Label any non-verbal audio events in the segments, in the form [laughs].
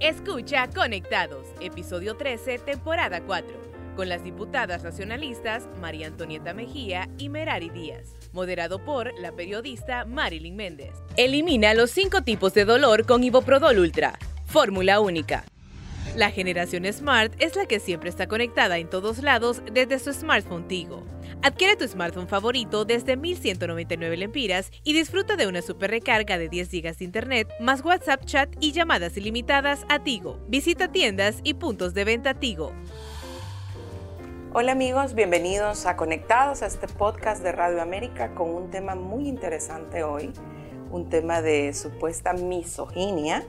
Escucha Conectados, episodio 13, temporada 4, con las diputadas nacionalistas María Antonieta Mejía y Merari Díaz, moderado por la periodista Marilyn Méndez. Elimina los cinco tipos de dolor con Iboprodol Ultra, fórmula única. La generación Smart es la que siempre está conectada en todos lados desde su smartphone Tigo. Adquiere tu smartphone favorito desde 1199 lempiras y disfruta de una super recarga de 10 GB de internet, más WhatsApp chat y llamadas ilimitadas a Tigo. Visita tiendas y puntos de venta Tigo. Hola amigos, bienvenidos a Conectados a este podcast de Radio América con un tema muy interesante hoy, un tema de supuesta misoginia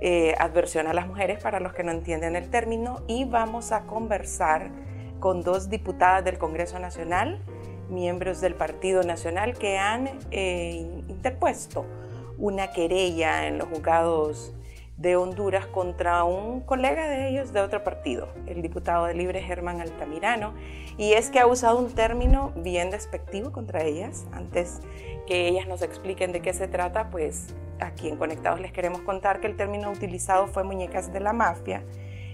eh, adversión a las mujeres para los que no entienden el término y vamos a conversar con dos diputadas del Congreso Nacional, miembros del Partido Nacional que han eh, interpuesto una querella en los juzgados de Honduras contra un colega de ellos de otro partido, el diputado de Libre Germán Altamirano, y es que ha usado un término bien despectivo contra ellas. Antes que ellas nos expliquen de qué se trata, pues aquí en Conectados les queremos contar que el término utilizado fue muñecas de la mafia.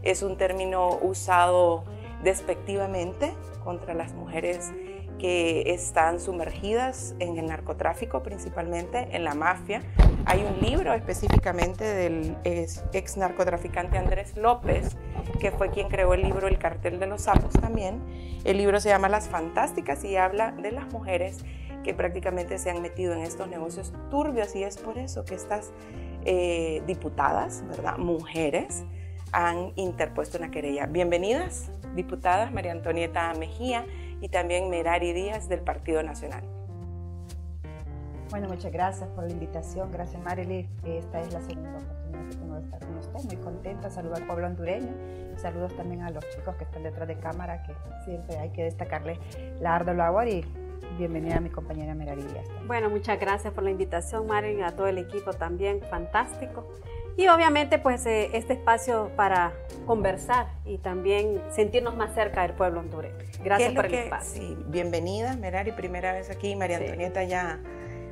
Es un término usado despectivamente contra las mujeres que están sumergidas en el narcotráfico, principalmente en la mafia. Hay un libro específicamente del ex narcotraficante Andrés López, que fue quien creó el libro El cartel de los sapos también. El libro se llama Las Fantásticas y habla de las mujeres que prácticamente se han metido en estos negocios turbios y es por eso que estas eh, diputadas, ¿verdad? Mujeres, han interpuesto una querella. Bienvenidas, diputadas María Antonieta Mejía y también Merari Díaz del Partido Nacional. Bueno, muchas gracias por la invitación. Gracias, Marily. Esta es la segunda oportunidad que tengo de estar con usted. Muy contenta. Saludos al pueblo hondureño. Saludos también a los chicos que están detrás de cámara, que siempre hay que destacarles la ardua labor y bienvenida a mi compañera Merari Díaz. Bueno, muchas gracias por la invitación, Marily, a todo el equipo también. Fantástico. Y obviamente pues eh, este espacio para conversar y también sentirnos más cerca del pueblo hondureño. Gracias por el espacio. Sí, bienvenida, Merari, primera vez aquí, María Antonieta ya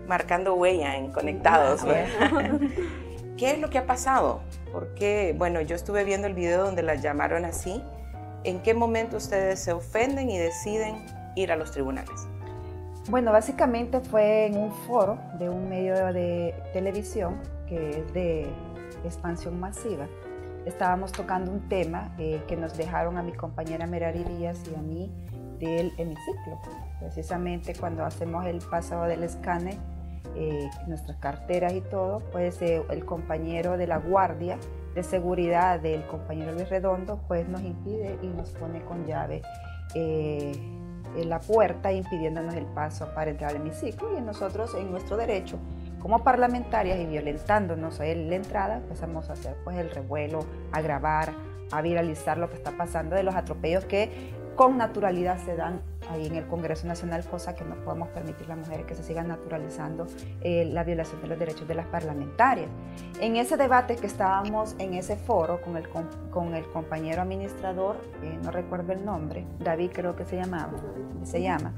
marcando huella en Conectados. Ah, [laughs] ¿Qué es lo que ha pasado? Porque, bueno, yo estuve viendo el video donde las llamaron así. ¿En qué momento ustedes se ofenden y deciden ir a los tribunales? Bueno, básicamente fue en un foro de un medio de televisión que es de expansión masiva, estábamos tocando un tema eh, que nos dejaron a mi compañera Merari Díaz y a mí del hemiciclo. Precisamente cuando hacemos el pasado del escane, eh, nuestras carteras y todo, pues eh, el compañero de la guardia de seguridad del compañero Luis Redondo, pues nos impide y nos pone con llave la puerta impidiéndonos el paso para entrar al hemiciclo y nosotros en nuestro derecho como parlamentarias y violentándonos a la entrada, empezamos a hacer pues el revuelo, a grabar, a viralizar lo que está pasando de los atropellos que con naturalidad se dan ahí en el Congreso Nacional, cosa que no podemos permitir las mujeres que se sigan naturalizando eh, la violación de los derechos de las parlamentarias. En ese debate que estábamos en ese foro con el, con el compañero administrador, eh, no recuerdo el nombre, David creo que se llamaba, se llama,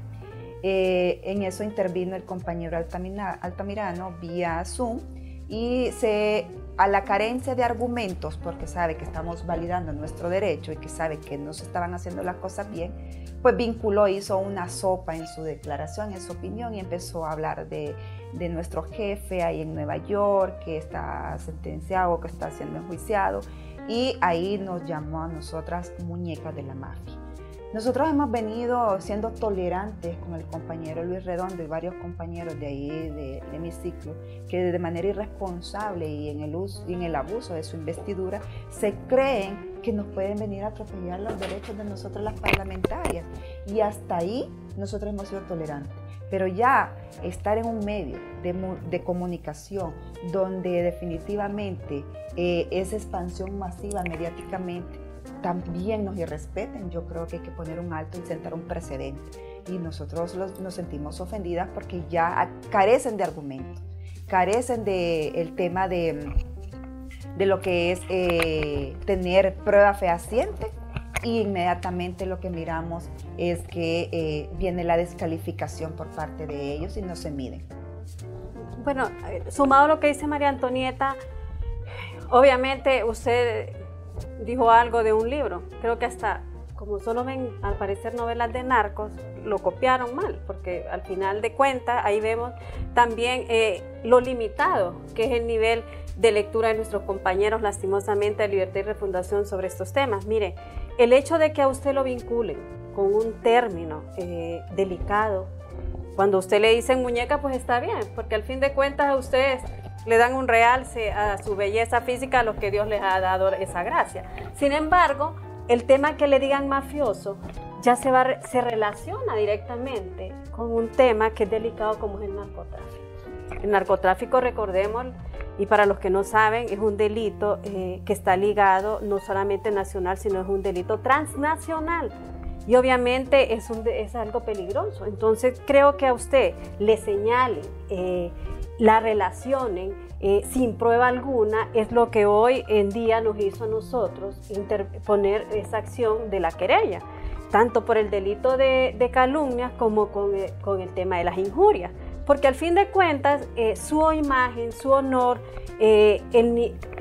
eh, en eso intervino el compañero Altamirano vía Zoom y se, a la carencia de argumentos, porque sabe que estamos validando nuestro derecho y que sabe que no se estaban haciendo las cosas bien, pues vinculó, hizo una sopa en su declaración, en su opinión, y empezó a hablar de, de nuestro jefe ahí en Nueva York, que está sentenciado, que está siendo enjuiciado, y ahí nos llamó a nosotras muñecas de la mafia. Nosotros hemos venido siendo tolerantes con el compañero Luis Redondo y varios compañeros de ahí de, hemiciclo que de manera irresponsable y en, el uso, y en el abuso de su investidura se creen que nos pueden venir a atropellar los derechos de nosotros las parlamentarias. Y hasta ahí nosotros hemos sido tolerantes. Pero ya estar en un medio de, comunicación donde definitivamente eh, esa expansión masiva mediáticamente también nos irrespeten, yo creo que hay que poner un alto y sentar un precedente. Y nosotros nos sentimos ofendidas porque ya carecen de argumentos, carecen del el tema de, de, lo que es eh, tener prueba fehaciente y inmediatamente lo que miramos es que eh, viene la descalificación por parte de ellos y no se miden. Bueno, eh, sumado a lo que dice María Antonieta, obviamente usted dijo algo de un libro. Creo que hasta como solo ven al parecer novelas de narcos, lo copiaron mal, porque al final de cuentas ahí vemos también eh, lo limitado que es el nivel de lectura de nuestros compañeros, lastimosamente, de Libertad y Refundación sobre estos temas. Mire, el hecho de que a usted lo vinculen con un término eh, delicado, cuando usted le dicen muñeca, pues está bien, porque al fin de cuentas a ustedes le dan un realce a su belleza física a los que Dios les ha dado esa gracia. Sin embargo, el tema que le digan mafioso ya se, se relaciona directamente con un tema que es delicado como es el narcotráfico. El narcotráfico, recordemos, y para los que no saben, es un delito eh, que está ligado no solamente nacional, sino es un delito transnacional. Y obviamente es algo peligroso. Entonces creo que a usted le señale eh, la relacionen eh, sin prueba alguna es lo que hoy en día nos hizo a nosotros interponer esa acción de la querella, tanto por el delito de, de calumnias como con, eh, el tema de las injurias. Porque al fin de cuentas, eh, su imagen, su honor,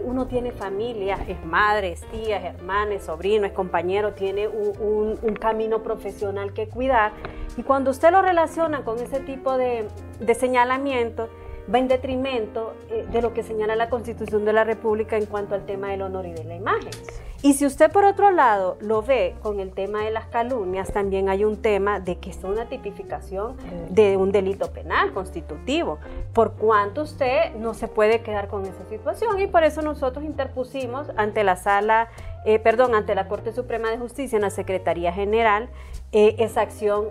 uno tiene familia, es madre, es tía, es hermana, es sobrino, es compañero, tiene un, camino profesional que cuidar. Y cuando usted lo relaciona con ese tipo de, de señalamiento, va en detrimento eh, de lo que señala la Constitución de la República en cuanto al tema del honor y de la imagen. Y si usted por otro lado lo ve con el tema de las calumnias, también hay un tema de que es una tipificación de un delito penal constitutivo, por cuanto usted no se puede quedar con esa situación y por eso nosotros interpusimos ante la sala, eh, perdón, ante la Corte Suprema de Justicia en la Secretaría General eh, esa acción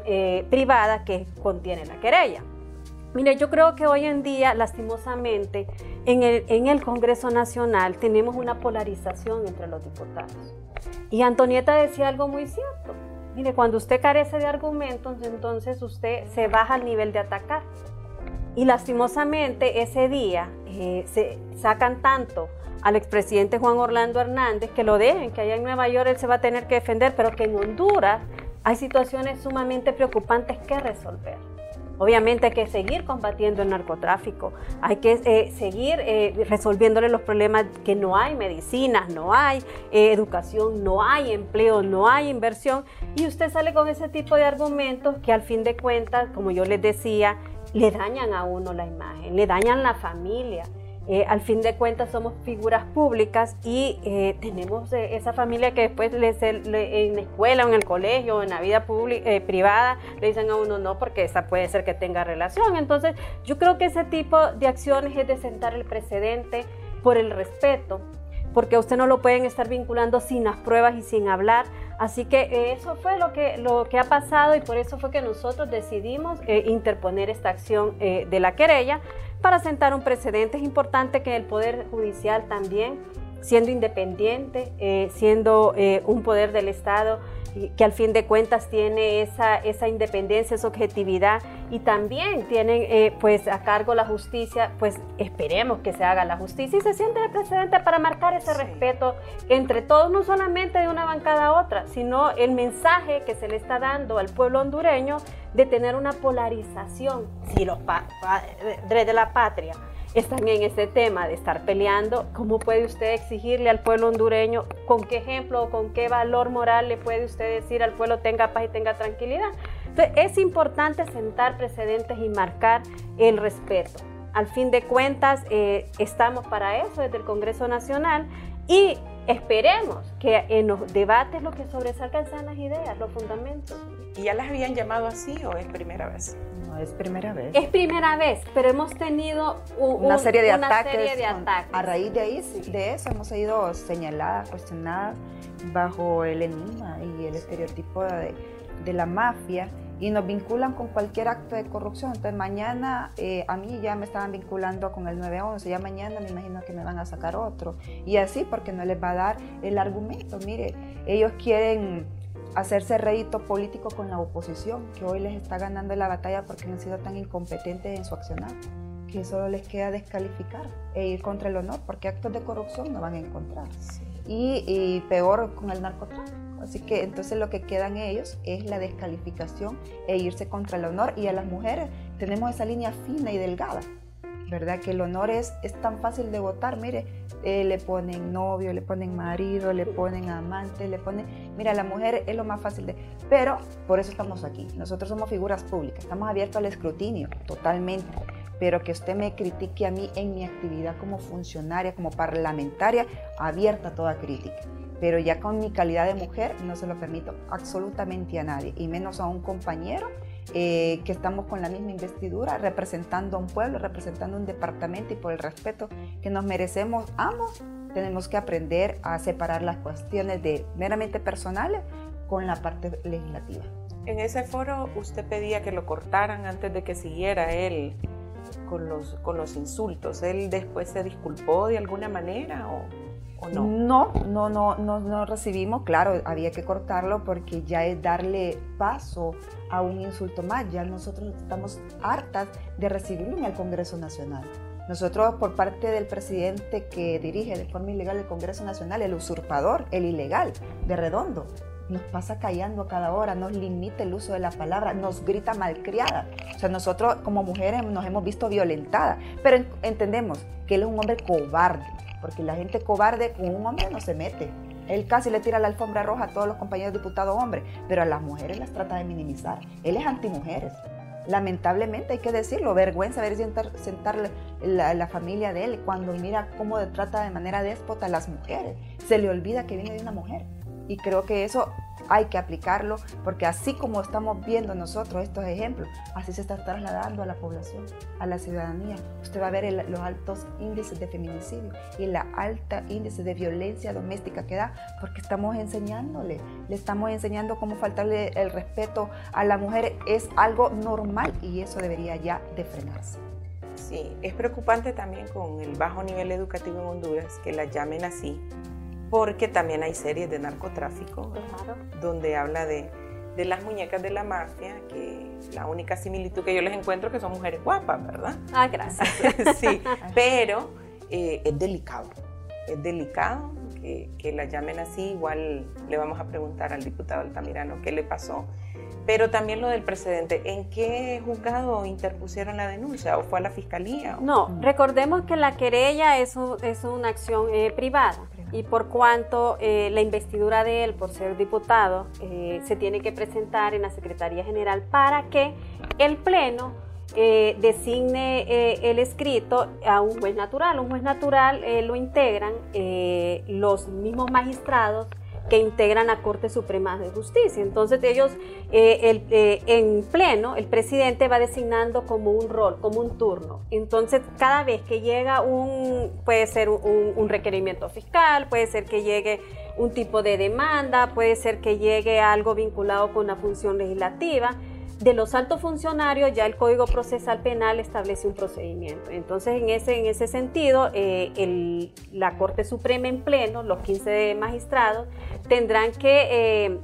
privada que contiene la querella. Mire, yo creo que hoy en día, lastimosamente, en el, Congreso Nacional tenemos una polarización entre los diputados. Y Antonieta decía algo muy cierto. Mire, cuando usted carece de argumentos, entonces usted se baja al nivel de atacar. Y lastimosamente ese día eh, se sacan tanto al expresidente Juan Orlando Hernández que lo dejen, que allá en Nueva York él se va a tener que defender, pero que en Honduras hay situaciones sumamente preocupantes que resolver. Obviamente hay que seguir combatiendo el narcotráfico, hay que eh, seguir eh, resolviéndole los problemas que no hay medicinas, no hay eh, educación, no hay empleo, no hay inversión. Y usted sale con ese tipo de argumentos que al fin de cuentas, como yo les decía, le dañan a uno la imagen, le dañan la familia. Eh, al fin de cuentas somos figuras públicas y eh, tenemos eh, esa familia que después les, en la escuela o en el colegio o en la vida privada le dicen a uno no porque esa puede ser que tenga relación. Entonces yo creo que ese tipo de acciones es de sentar el precedente por el respeto, porque a usted no lo pueden estar vinculando sin las pruebas y sin hablar. Así que eso fue lo que, lo que ha pasado y por eso fue que nosotros decidimos interponer esta acción de la querella para sentar un precedente. Es importante que el Poder Judicial también, siendo independiente, eh, siendo eh, un poder del Estado, que al fin de cuentas tiene esa, esa independencia, esa objetividad y también tienen eh, pues a cargo la justicia, pues esperemos que se haga la justicia y se siente el precedente para marcar ese respeto entre todos, no solamente de una bancada a otra, sino el mensaje que se le está dando al pueblo hondureño de tener una polarización, si los padres de la patria están en ese tema de estar peleando, ¿cómo puede usted exigirle al pueblo hondureño, con qué ejemplo o con qué valor moral le puede usted decir al pueblo tenga paz y tenga tranquilidad? Entonces, es importante sentar precedentes y marcar el respeto. Al fin de cuentas, eh, estamos para eso desde el Congreso Nacional y esperemos que en los debates lo que sobresalgan sean las ideas, los fundamentos. ¿Y ya las habían llamado así o es primera vez? No, es primera vez. Es primera vez, pero hemos tenido una, serie de, ataques, A raíz de, ahí, de eso hemos sido señaladas, cuestionadas bajo el enigma y el estereotipo de, de la mafia y nos vinculan con cualquier acto de corrupción. Entonces mañana eh, a mí ya me estaban vinculando con el 911, ya mañana me imagino que me van a sacar otro. Y así porque no les va a dar el argumento. Mire, ellos quieren hacerse rédito político con la oposición, que hoy les está ganando la batalla porque han sido tan incompetentes en su accionar, que solo les queda descalificar e ir contra el honor, porque actos de corrupción no van a encontrar. Y, y peor con el narcotráfico. Así que entonces lo que quedan ellos es la descalificación e irse contra el honor. Y a las mujeres tenemos esa línea fina y delgada ¿verdad? Que el honor es, es tan fácil de votar, mire, eh, le ponen novio, le ponen marido, le ponen amante, le ponen... Mira, la mujer es lo más fácil de... Pero por eso estamos aquí. Nosotros somos figuras públicas, estamos abiertos al escrutinio, totalmente. Pero que usted me critique a mí en mi actividad como funcionaria, como parlamentaria, abierta a toda crítica. Pero ya con mi calidad de mujer no se lo permito absolutamente a nadie, y menos a un compañero eh, que estamos con la misma investidura, representando a un pueblo, representando un departamento y por el respeto que nos merecemos ambos, tenemos que aprender a separar las cuestiones de meramente personales con la parte legislativa. En ese foro usted pedía que lo cortaran antes de que siguiera él con los, con los insultos. ¿Él después se disculpó de alguna manera o...? No? No, no, no, no, recibimos, claro, había que cortarlo porque ya es darle paso a un insulto más, ya nosotros estamos hartas de recibirlo en el Congreso Nacional. Nosotros, por parte del presidente que dirige de forma ilegal el Congreso Nacional, el usurpador, el ilegal, de redondo, nos pasa callando cada hora, nos limita el uso de la palabra, nos grita malcriada. O sea, nosotros como mujeres nos hemos visto violentadas, pero entendemos que él es un hombre cobarde, porque la gente cobarde con un hombre no se mete. Él casi le tira la alfombra roja a todos los compañeros diputados hombres, pero a las mujeres las trata de minimizar. Él es antimujeres. Lamentablemente hay que decirlo, vergüenza ver sentar, sentarle la, la, familia de él cuando mira cómo trata de manera déspota a las mujeres. Se le olvida que viene de una mujer. Y creo que eso hay que aplicarlo porque así como estamos viendo nosotros estos ejemplos, así se está trasladando a la población, a la ciudadanía. Usted va a ver los altos índices de feminicidio y la alta índice de violencia doméstica que da porque estamos enseñándole, le estamos enseñando cómo faltarle el respeto a la mujer es algo normal y eso debería ya de frenarse. Sí, es preocupante también con el bajo nivel educativo en Honduras que la llamen así porque también hay series de narcotráfico donde habla de, de, las muñecas de la mafia, que la única similitud que yo les encuentro es que son mujeres guapas, ¿verdad? Ah, gracias. [laughs] sí, [laughs] pero eh, es delicado, es delicado que, que, la llamen así, igual le vamos a preguntar al diputado Altamirano qué le pasó. Pero también lo del precedente, ¿en qué juzgado interpusieron la denuncia o fue a la fiscalía? No, recordemos que la querella es, es una acción eh, privada y por cuanto eh, la investidura de él por ser diputado eh, se tiene que presentar en la Secretaría General para que el Pleno eh, designe el escrito a un juez natural. Un juez natural lo integran los mismos magistrados que integran la Corte Suprema de Justicia. Entonces ellos, eh, eh, en pleno, el presidente va designando como un rol, como un turno. Entonces cada vez que llega un, puede ser un requerimiento fiscal, puede ser que llegue un tipo de demanda, puede ser que llegue algo vinculado con la función legislativa, de los altos funcionarios ya el Código Procesal Penal establece un procedimiento. Entonces, en ese, en ese sentido, eh, la Corte Suprema en pleno, los 15 magistrados, tendrán que eh,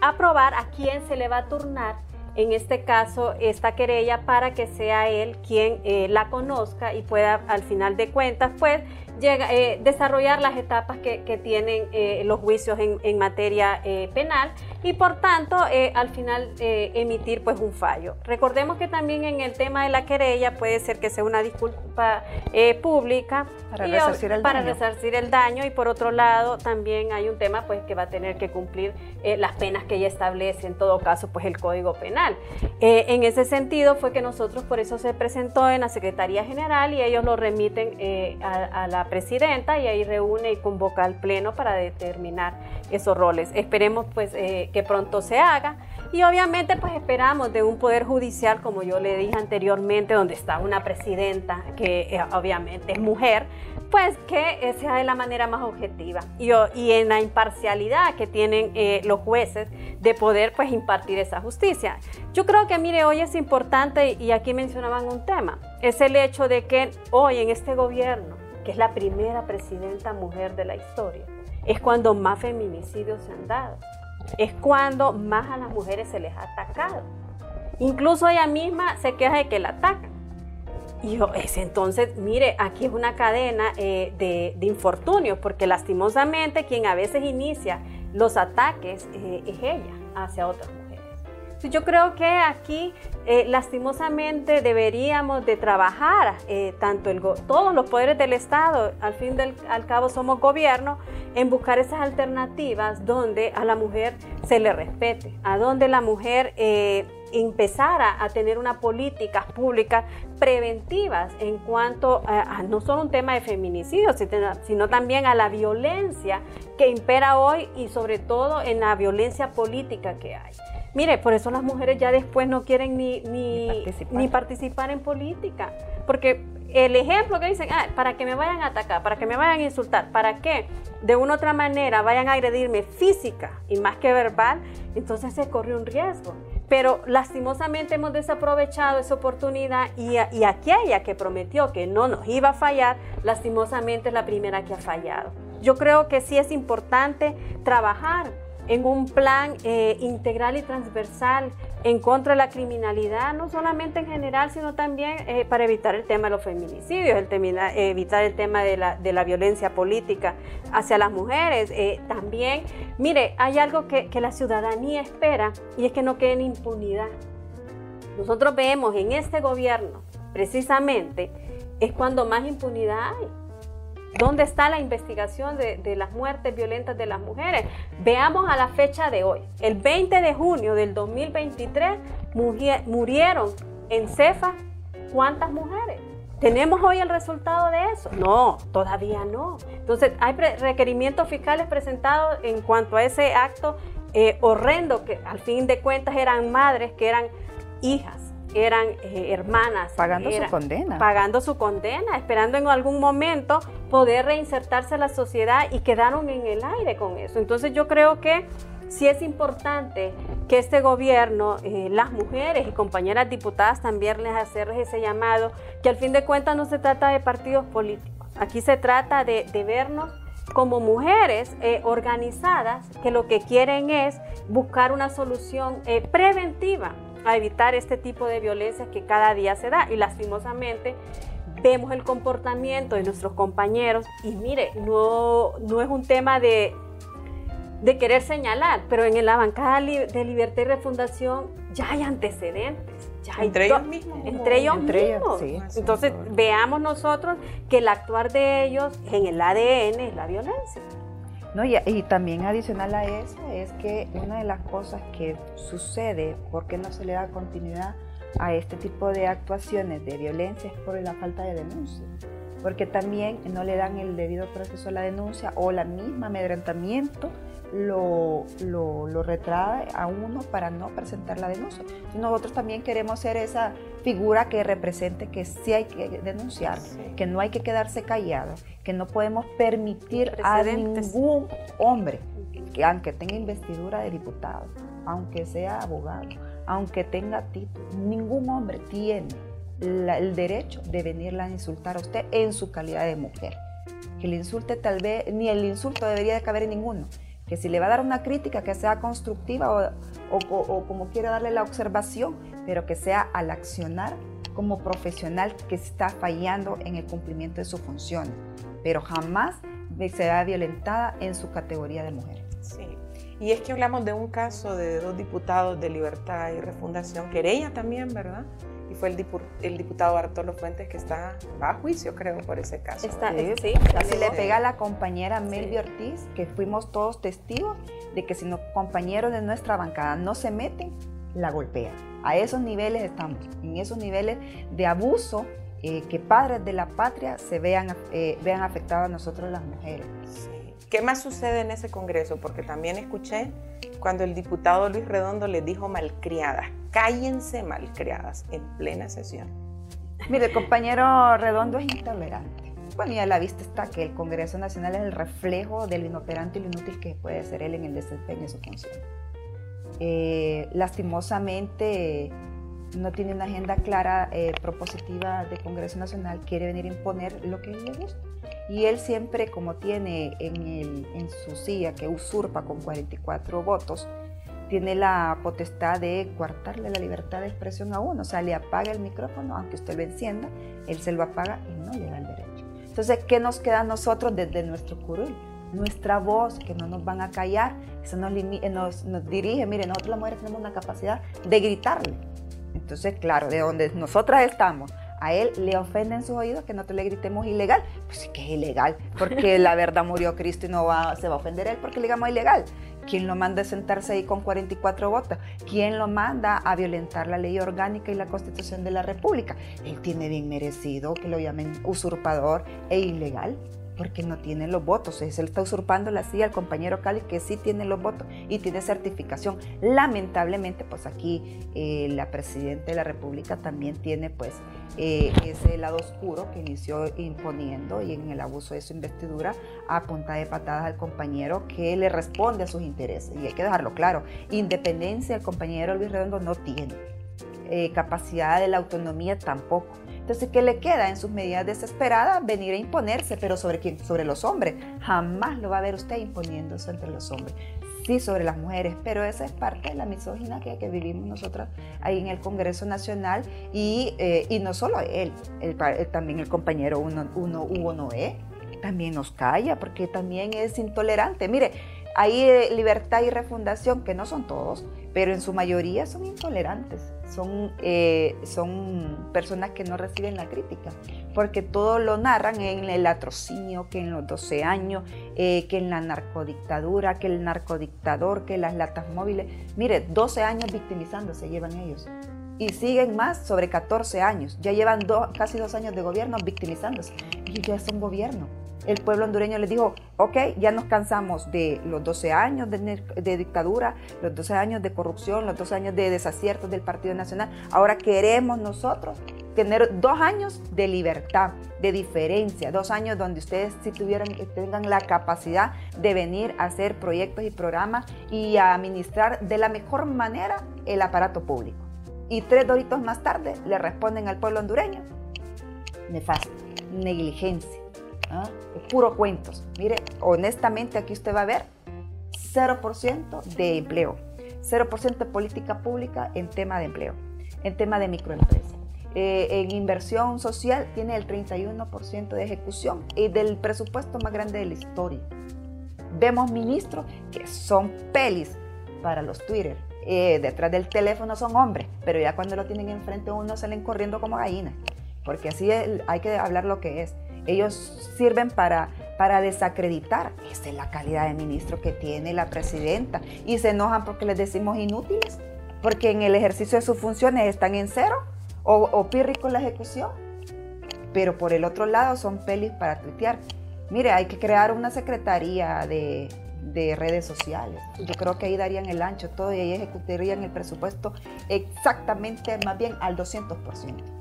aprobar a quién se le va a turnar en este caso esta querella para que sea él quien eh, la conozca y pueda al final de cuentas pues llega, eh, desarrollar las etapas que, tienen eh, los juicios en, materia eh, penal y por tanto al final emitir pues un fallo. Recordemos que también en el tema de la querella puede ser que sea una disculpa pública para, resarcir, el para daño. resarcir el daño y por otro lado también hay un tema pues que va a tener que cumplir las penas que ya establece en todo caso pues el Código Penal. en ese sentido fue que nosotros por eso se presentó en la Secretaría General y ellos lo remiten a, a la presidenta y ahí reúne y convoca al pleno para determinar esos roles. Esperemos pues eh, que pronto se haga y obviamente pues esperamos de un poder judicial como yo le dije anteriormente donde está una presidenta que eh, obviamente es mujer pues que sea de la manera más objetiva y, en la imparcialidad que tienen eh, los jueces de poder pues impartir esa justicia. Yo creo que mire hoy es importante y aquí mencionaban un tema, es el hecho de que hoy en este gobierno que es la primera presidenta mujer de la historia, es cuando más feminicidios se han dado, es cuando más a las mujeres se les ha atacado. Incluso ella misma se queja de que la atacan. Y yo, es entonces, mire, aquí es una cadena eh, de, infortunios, porque lastimosamente quien a veces inicia los ataques eh, es ella hacia otras. Yo creo que aquí eh, lastimosamente deberíamos de trabajar, eh, tanto el todos los poderes del Estado, al fin del al cabo somos gobierno, en buscar esas alternativas donde a la mujer se le respete, a donde la mujer eh, empezara a tener unas políticas públicas preventivas en cuanto a, no solo un tema de feminicidio, sino también a la violencia que impera hoy y sobre todo en la violencia política que hay. Mire, por eso las mujeres ya después no quieren ni, ni, participar. en política, porque el ejemplo que dicen, ah, para que me vayan a atacar, para que me vayan a insultar, para que de una u otra manera vayan a agredirme física y más que verbal, entonces se corre un riesgo. Pero lastimosamente hemos desaprovechado esa oportunidad y, y aquella que prometió que no nos iba a fallar, lastimosamente es la primera que ha fallado. Yo creo que sí es importante trabajar en un plan eh, integral y transversal en contra de la criminalidad, no solamente en general, sino también eh, para evitar el tema de los feminicidios, el evitar el tema de la, violencia política hacia las mujeres. Eh, también, mire, hay algo que, que la ciudadanía espera y es que no quede en impunidad. Nosotros vemos en este gobierno, precisamente, es cuando más impunidad hay. ¿Dónde está la investigación de, las muertes violentas de las mujeres? Veamos a la fecha de hoy. El 20 de junio del 2023 murieron en Cefa cuántas mujeres. ¿Tenemos hoy el resultado de eso? No, todavía no. Entonces, hay requerimientos fiscales presentados en cuanto a ese acto eh, horrendo que al fin de cuentas eran madres que eran hijas eran eh, hermanas. Pagando su condena. Pagando su condena, esperando en algún momento poder reinsertarse a la sociedad y quedaron en el aire con eso. Entonces yo creo que sí es importante que este gobierno, eh, las mujeres y compañeras diputadas también les hacerles ese llamado, que al fin de cuentas no se trata de partidos políticos, aquí se trata de, vernos como mujeres eh, organizadas que lo que quieren es buscar una solución preventiva a evitar este tipo de violencia que cada día se da. Y lastimosamente vemos el comportamiento de nuestros compañeros y mire, no, no es un tema de, de querer señalar, pero en la bancada de Libertad y Refundación ya hay antecedentes. Ya entre ellos mismos. Entre ellos mismos. Entonces veamos nosotros que el actuar de ellos en el ADN es la violencia. No, y, también adicional a eso es que una de las cosas que sucede, porque no se le da continuidad a este tipo de actuaciones de violencia, es por la falta de denuncia. Porque también no le dan el debido proceso a la denuncia o la misma amedrentamiento lo, lo, lo, retrae a uno para no presentar la denuncia. Y nosotros también queremos ser esa figura que represente que sí hay que denunciar, que no hay que quedarse callado, que no podemos permitir a ningún hombre, que aunque tenga investidura de diputado, aunque sea abogado, aunque tenga título, ningún hombre tiene el derecho de venirla a insultar a usted en su calidad de mujer. Que le insulte tal vez, ni el insulto debería de caber en ninguno que si le va a dar una crítica que sea constructiva o, como quiera darle la observación, pero que sea al accionar como profesional que está fallando en el cumplimiento de su función, pero jamás será violentada en su categoría de mujer. Sí. Y es que hablamos de un caso de dos diputados de Libertad y Refundación, querella también, ¿verdad? Y fue el, el, diputado Bartolo Fuentes que está a juicio, creo, por ese caso. Está, sí, Así le pega a la compañera Melvi Ortiz, que fuimos todos testigos de que si los compañeros de nuestra bancada no se meten, la golpea. A esos niveles estamos, en esos niveles de abuso eh, que padres de la patria se vean, eh, vean afectados a nosotros las mujeres. ¿Qué más sucede en ese Congreso? Porque también escuché cuando el diputado Luis Redondo le dijo malcriadas, cállense malcriadas en plena sesión. Mire, el compañero Redondo es intolerante. Bueno, y a la vista está que el Congreso Nacional es el reflejo del inoperante y lo inútil que puede ser él en el desempeño de su función. Eh, lastimosamente no tiene una agenda clara, eh, propositiva de Congreso Nacional, quiere venir a imponer lo que le gusta. Y él siempre, como tiene en, su silla que usurpa con 44 votos, tiene la potestad de coartarle la libertad de expresión a uno. O sea, le apaga el micrófono, aunque usted lo encienda, él se lo apaga y no le da el derecho. Entonces, ¿qué nos queda a nosotros desde nuestro curul? nuestra voz, que no nos van a callar. Eso nos, nos, nos dirige, mire, nosotros las mujeres tenemos una capacidad de gritarle. Entonces, claro, de donde nosotras estamos, a él le ofenden sus oídos que nosotros le gritemos ilegal. Pues sí que es ilegal, porque la verdad murió Cristo y no va, se va a ofender él porque le digamos ilegal. ¿Quién lo manda a sentarse ahí con 44 votos? ¿Quién lo manda a violentar la ley orgánica y la constitución de la República? Él tiene bien merecido que lo llamen usurpador e ilegal porque no tiene los votos. Se le está usurpando la silla al compañero Cali que sí tiene los votos y tiene certificación. Lamentablemente, pues aquí eh, la presidenta de la República también tiene pues eh, ese lado oscuro que inició imponiendo y en el abuso de su investidura a punta de patadas al compañero que le responde a sus intereses. Y hay que dejarlo claro, independencia el compañero Luis Redondo no tiene. Eh, capacidad de la autonomía tampoco. Entonces, ¿qué le queda en sus medidas desesperadas? Venir a imponerse, pero ¿sobre quién? Sobre los hombres. Jamás lo va a ver usted imponiéndose entre los hombres. Sí, sobre las mujeres, pero esa es parte de la misógina que, vivimos nosotras ahí en el Congreso Nacional y, eh, y no solo él, también el compañero uno, uno, Hugo Noé, también nos calla porque también es intolerante. Mire, hay eh, libertad y refundación, que no son todos, pero en su mayoría son intolerantes, son, eh, son personas que no reciben la crítica, porque todo lo narran en el atrocinio, que en los 12 años, eh, que en la narcodictadura, que el narcodictador, que las latas móviles. Mire, 12 años victimizándose llevan ellos. Y siguen más sobre 14 años. Ya llevan casi dos años de gobierno victimizándose. Y ya es un gobierno el pueblo hondureño les dijo, ok, ya nos cansamos de los 12 años de, dictadura, los 12 años de corrupción, los 12 años de desaciertos del Partido Nacional, ahora queremos nosotros tener dos años de libertad, de diferencia, dos años donde ustedes si tuvieran, tengan la capacidad de venir a hacer proyectos y programas y a administrar de la mejor manera el aparato público. Y tres doritos más tarde le responden al pueblo hondureño, nefasto, negligencia ¿ah? puro cuentos. Mire, honestamente aquí usted va a ver 0% de empleo, 0% de política pública en tema de empleo, en tema de microempresa. Eh, en inversión social tiene el 31% de ejecución y del presupuesto más grande de la historia. Vemos ministros que son pelis para los Twitter. Eh, detrás del teléfono son hombres, pero ya cuando lo tienen enfrente uno salen corriendo como gallinas, porque así hay que hablar lo que es. Ellos sirven para, para desacreditar. Esa es la calidad de ministro que tiene la presidenta. Y se enojan porque les decimos inútiles, porque en el ejercicio de sus funciones están en cero o, o con la ejecución. Pero por el otro lado son pelis para tuitear. Mire, hay que crear una secretaría de, de redes sociales. Yo creo que ahí darían el ancho todo y ahí ejecutarían el presupuesto exactamente, más bien al 200%.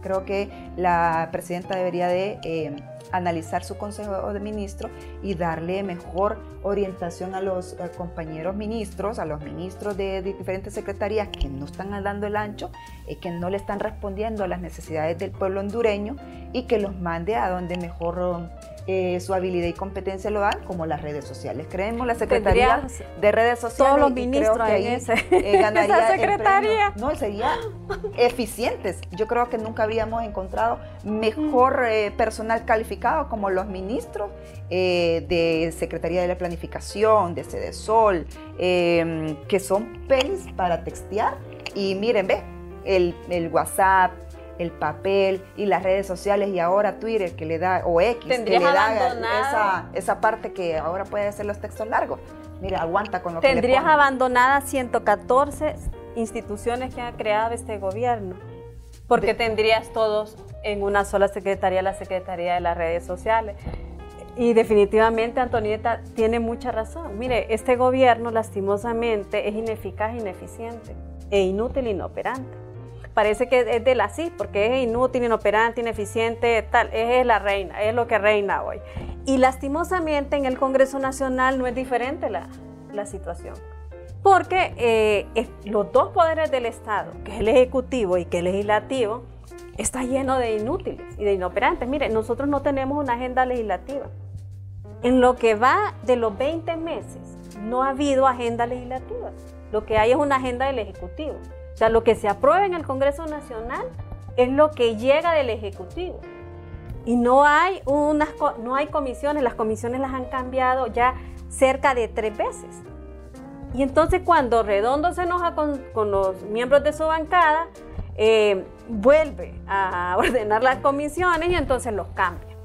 Creo que la presidenta debería de eh, analizar su consejo de ministros y darle mejor orientación a los eh, compañeros ministros, a los ministros de, diferentes secretarías que no están dando el ancho, y que no le están respondiendo a las necesidades del pueblo hondureño y que los mande a donde mejor eh, su habilidad y competencia lo dan, como las redes sociales. Creemos la Secretaría de Redes Sociales. Todos los ministros ahí, en ese, eh, [laughs] esa secretaría. no, sería [laughs] eficientes. Yo creo que nunca habíamos encontrado mejor eh, personal calificado como los ministros de Secretaría de la Planificación, de Sol, em, que son pelis para textear. Y miren, ve, el, el WhatsApp, el papel y las redes sociales y ahora Twitter que le da, o X, que le da esa, esa, parte que ahora puede hacer los textos largos. Mira, aguanta con lo que Tendrías le abandonadas 114 instituciones que ha creado este gobierno, porque tendrías todos en una sola secretaría, la Secretaría de las Redes Sociales. Y definitivamente Antonieta tiene mucha razón. Mire, este gobierno lastimosamente es ineficaz, ineficiente e inútil, inoperante parece que es de la sí, porque es inútil, inoperante, ineficiente, tal, es la reina, es lo que reina hoy. Y lastimosamente en el Congreso Nacional no es diferente la, situación. Porque eh, los dos poderes del Estado, que es el Ejecutivo y que es el Legislativo, está lleno de inútiles y de inoperantes. Mire, nosotros no tenemos una agenda legislativa. En lo que va de los 20 meses, no ha habido agenda legislativa. Lo que hay es una agenda del Ejecutivo. O sea, lo que se aprueba en el Congreso Nacional es lo que llega del Ejecutivo. Y no hay, unas, no hay comisiones, las comisiones las han cambiado ya cerca de tres veces. Y entonces cuando Redondo se enoja con, con los miembros de su bancada, eh, vuelve a [laughs] ordenar las comisiones y entonces los cambia.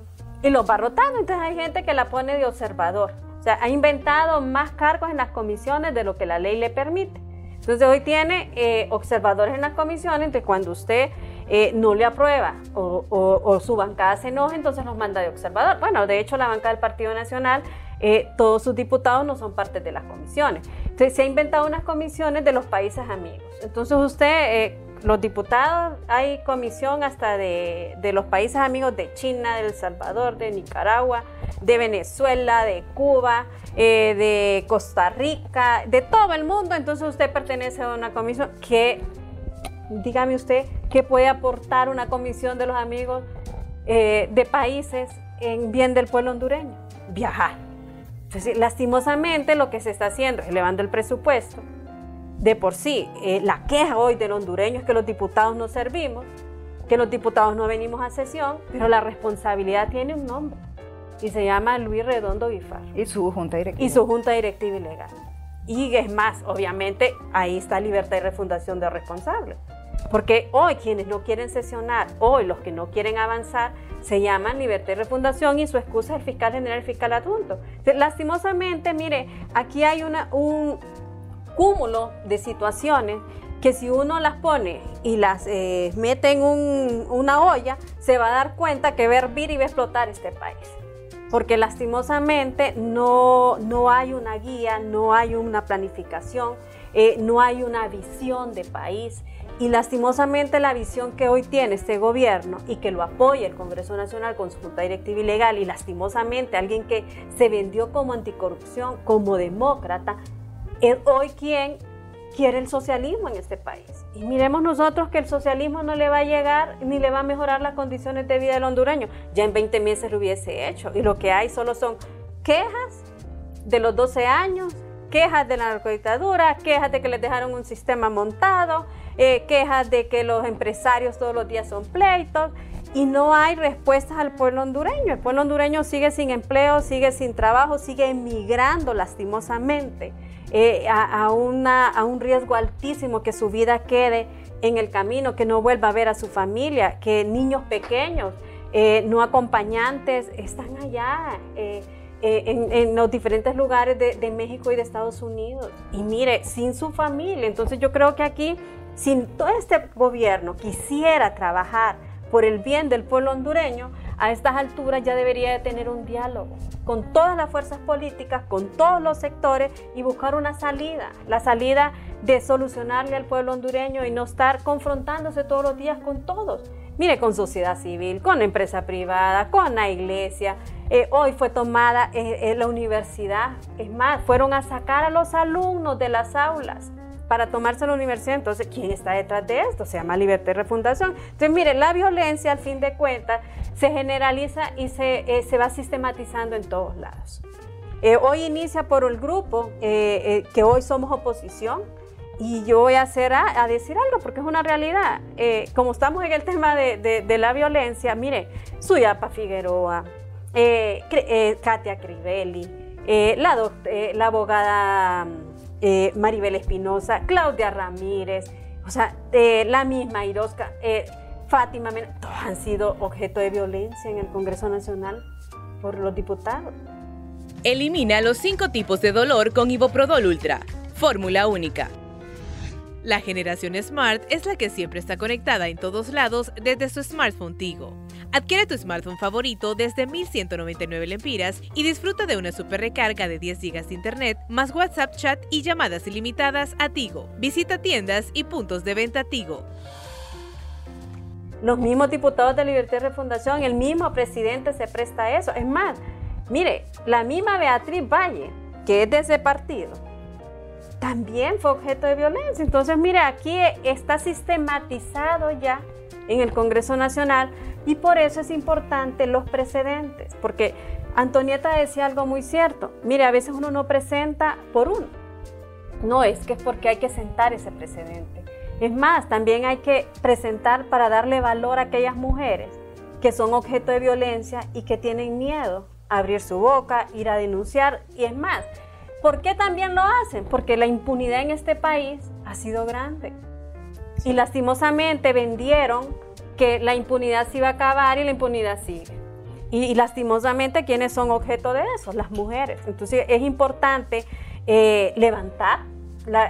Y los va rotando, entonces hay gente que la pone de observador. O sea, ha inventado más cargos en las comisiones de lo que la ley le permite. Entonces hoy tiene eh, observadores en las comisiones, entonces cuando usted eh, no le aprueba o, su bancada se enoja, entonces los manda de observador. Bueno, de hecho la bancada del Partido Nacional, eh, todos sus diputados no son parte de las comisiones. Entonces se ha inventado unas comisiones de los países amigos. Entonces usted los diputados, hay comisión hasta de, de, los países amigos de China, de El Salvador, de Nicaragua, de Venezuela, de Cuba, eh, de Costa Rica, de todo el mundo. Entonces usted pertenece a una comisión que, dígame usted, ¿qué puede aportar una comisión de los amigos eh, de países en bien del pueblo hondureño? Viajar. Entonces, lastimosamente lo que se está haciendo es elevando el presupuesto de por sí, eh, la queja hoy del hondureño es que los diputados no servimos, que los diputados no venimos a sesión, pero la responsabilidad tiene un nombre y se llama Luis Redondo Bifar. Y su junta directiva. Y su junta directiva ilegal. Y es más, obviamente, ahí está libertad y refundación de responsables. Porque hoy quienes no quieren sesionar, hoy los que no quieren avanzar, se llaman libertad y refundación y su excusa es el fiscal general el fiscal adjunto. Lastimosamente, mire, aquí hay una, un, cúmulo de situaciones que si uno las pone y las eh, mete en una olla, se va a dar cuenta que va a hervir y va a explotar este país. Porque lastimosamente no, no hay una guía, no hay una planificación, eh, no hay una visión de país. Y lastimosamente la visión que hoy tiene este gobierno y que lo apoya el Congreso Nacional con su Junta Directiva Ilegal y lastimosamente alguien que se vendió como anticorrupción, como demócrata, es hoy quien quiere el socialismo en este país. Y miremos nosotros que el socialismo no le va a llegar ni le va a mejorar las condiciones de vida del hondureño. Ya en 20 meses lo hubiese hecho. Y lo que hay solo son quejas de los 12 años, quejas de la narcodictadura, quejas de que les dejaron un sistema montado, eh, quejas de que los empresarios todos los días son pleitos y no hay respuestas al pueblo hondureño. El pueblo hondureño sigue sin empleo, sigue sin trabajo, sigue emigrando lastimosamente. Eh, a, una, a un riesgo altísimo que su vida quede en el camino, que no vuelva a ver a su familia, que niños pequeños, eh, no acompañantes, están allá. Eh, en, los diferentes lugares de, de, México y de Estados Unidos. Y mire, sin su familia. Entonces yo creo que aquí, si todo este gobierno quisiera trabajar por el bien del pueblo hondureño, a estas alturas ya debería de tener un diálogo con todas las fuerzas políticas, con todos los sectores y buscar una salida, la salida de solucionarle al pueblo hondureño y no estar confrontándose todos los días con todos. Mire, con sociedad civil, con empresa privada, con la iglesia. Eh, hoy fue tomada eh, la universidad. Es más, fueron a sacar a los alumnos de las aulas para tomarse la universidad. Entonces, ¿quién está detrás de esto? Se llama libertad y refundación. Entonces, mire, la violencia, al fin de cuentas, se generaliza y se, eh, se va sistematizando en todos lados. Eh, hoy inicia por el grupo eh, que hoy somos oposición y yo voy a, hacer a, decir algo porque es una realidad. como estamos en el tema de, de, la violencia, mire, Suyapa Figueroa, Katia Crivelli, la, la abogada eh, Maribel Espinosa, Claudia Ramírez, o sea, eh, la misma Irosca, eh, Fátima todos han sido objeto de violencia en el Congreso Nacional por los diputados. Elimina los cinco tipos de dolor con Iboprodol Ultra, fórmula única. La generación Smart es la que siempre está conectada en todos lados desde su smartphone Tigo. Adquiere tu smartphone favorito desde 1199 lempiras y disfruta de una super recarga de 10 GB de internet, más WhatsApp chat y llamadas ilimitadas a Tigo. Visita tiendas y puntos de venta Tigo. Los mismos diputados de Libertad y Refundación, el mismo presidente se presta a eso. Es más, mire, la misma Beatriz Valle, que es de ese partido, también fue objeto de violencia. Entonces, mire, aquí está sistematizado ya en el Congreso Nacional y por eso es importante los precedentes, porque Antonieta decía algo muy cierto. Mire, a veces uno no presenta por uno. No es que es porque hay que sentar ese precedente. Es más, también hay que presentar para darle valor a aquellas mujeres que son objeto de violencia y que tienen miedo abrir su boca, ir a denunciar y es más. ¿Por qué también lo hacen? Porque la impunidad en este país ha sido grande. Y lastimosamente vendieron que la impunidad se iba a acabar y la impunidad sigue. Y, lastimosamente, ¿quiénes son objeto de eso? Las mujeres. Entonces es importante eh, levantar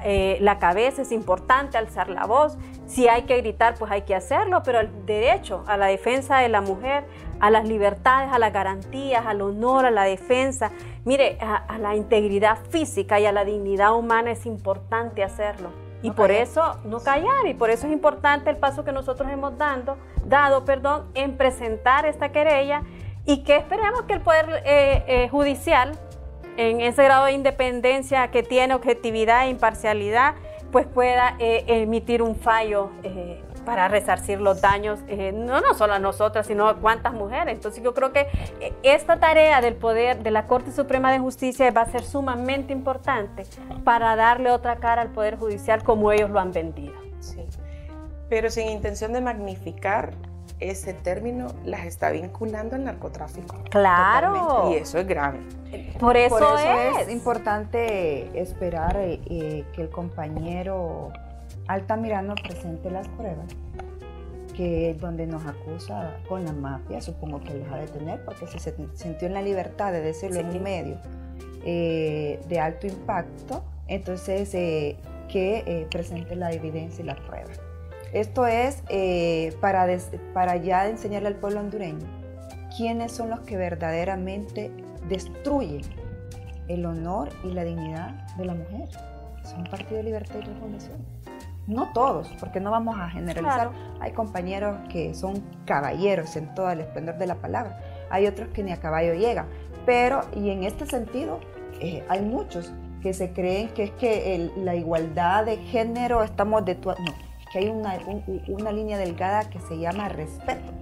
eh, la, cabeza, es importante alzar la voz. Si hay que gritar, pues hay que hacerlo, pero el derecho a la defensa de la mujer, a las libertades, a las garantías, al honor, a la defensa, mire, a, la integridad física y a la dignidad humana es importante hacerlo. Y por eso no callar, y por eso es importante el paso que nosotros hemos dado, dado perdón, en presentar esta querella y que esperemos que el Poder eh, eh, Judicial, en ese grado de independencia que tiene, objetividad e imparcialidad, pues pueda eh, emitir un fallo para resarcir los daños, no, no solo a nosotras, sino a cuántas mujeres. Entonces yo creo que esta tarea del poder de la Corte Suprema de Justicia va a ser sumamente importante para darle otra cara al Poder Judicial como ellos lo han vendido. Sí, pero sin intención de magnificar ese término las está vinculando al narcotráfico. Claro. Y eso es grave. Por eso, es. importante esperar eh, eh, que el compañero Altamirano presente las pruebas que es donde nos acusa con la mafia, supongo que los ha de tener, porque si se sintió en la libertad de decirlo en un medio eh, de alto impacto, entonces que presente la evidencia y las pruebas. Esto es eh, para, para ya enseñarle al pueblo hondureño quiénes son los que verdaderamente destruyen el honor y la dignidad de la mujer. Son Partido de Libertad y Revolución. No todos, porque no vamos a generalizar. Hay compañeros que son caballeros en todo el esplendor de la palabra. Hay otros que ni a caballo llegan. Pero, y en este sentido, eh, hay muchos que se creen que es que la igualdad de género estamos de No, que hay una, una línea delgada que se llama respeto.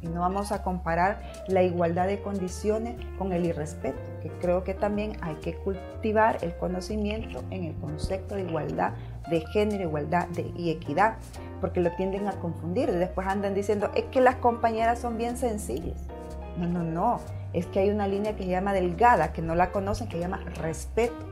Y no vamos a comparar la igualdad de condiciones con el irrespeto, que creo que también hay que cultivar el conocimiento en el concepto de igualdad de género, igualdad y equidad, porque lo tienden a confundir. Y después andan diciendo, es que las compañeras son bien sencillas. No, no, no. Es que hay una línea que se llama delgada, que no la conocen, que se llama respeto.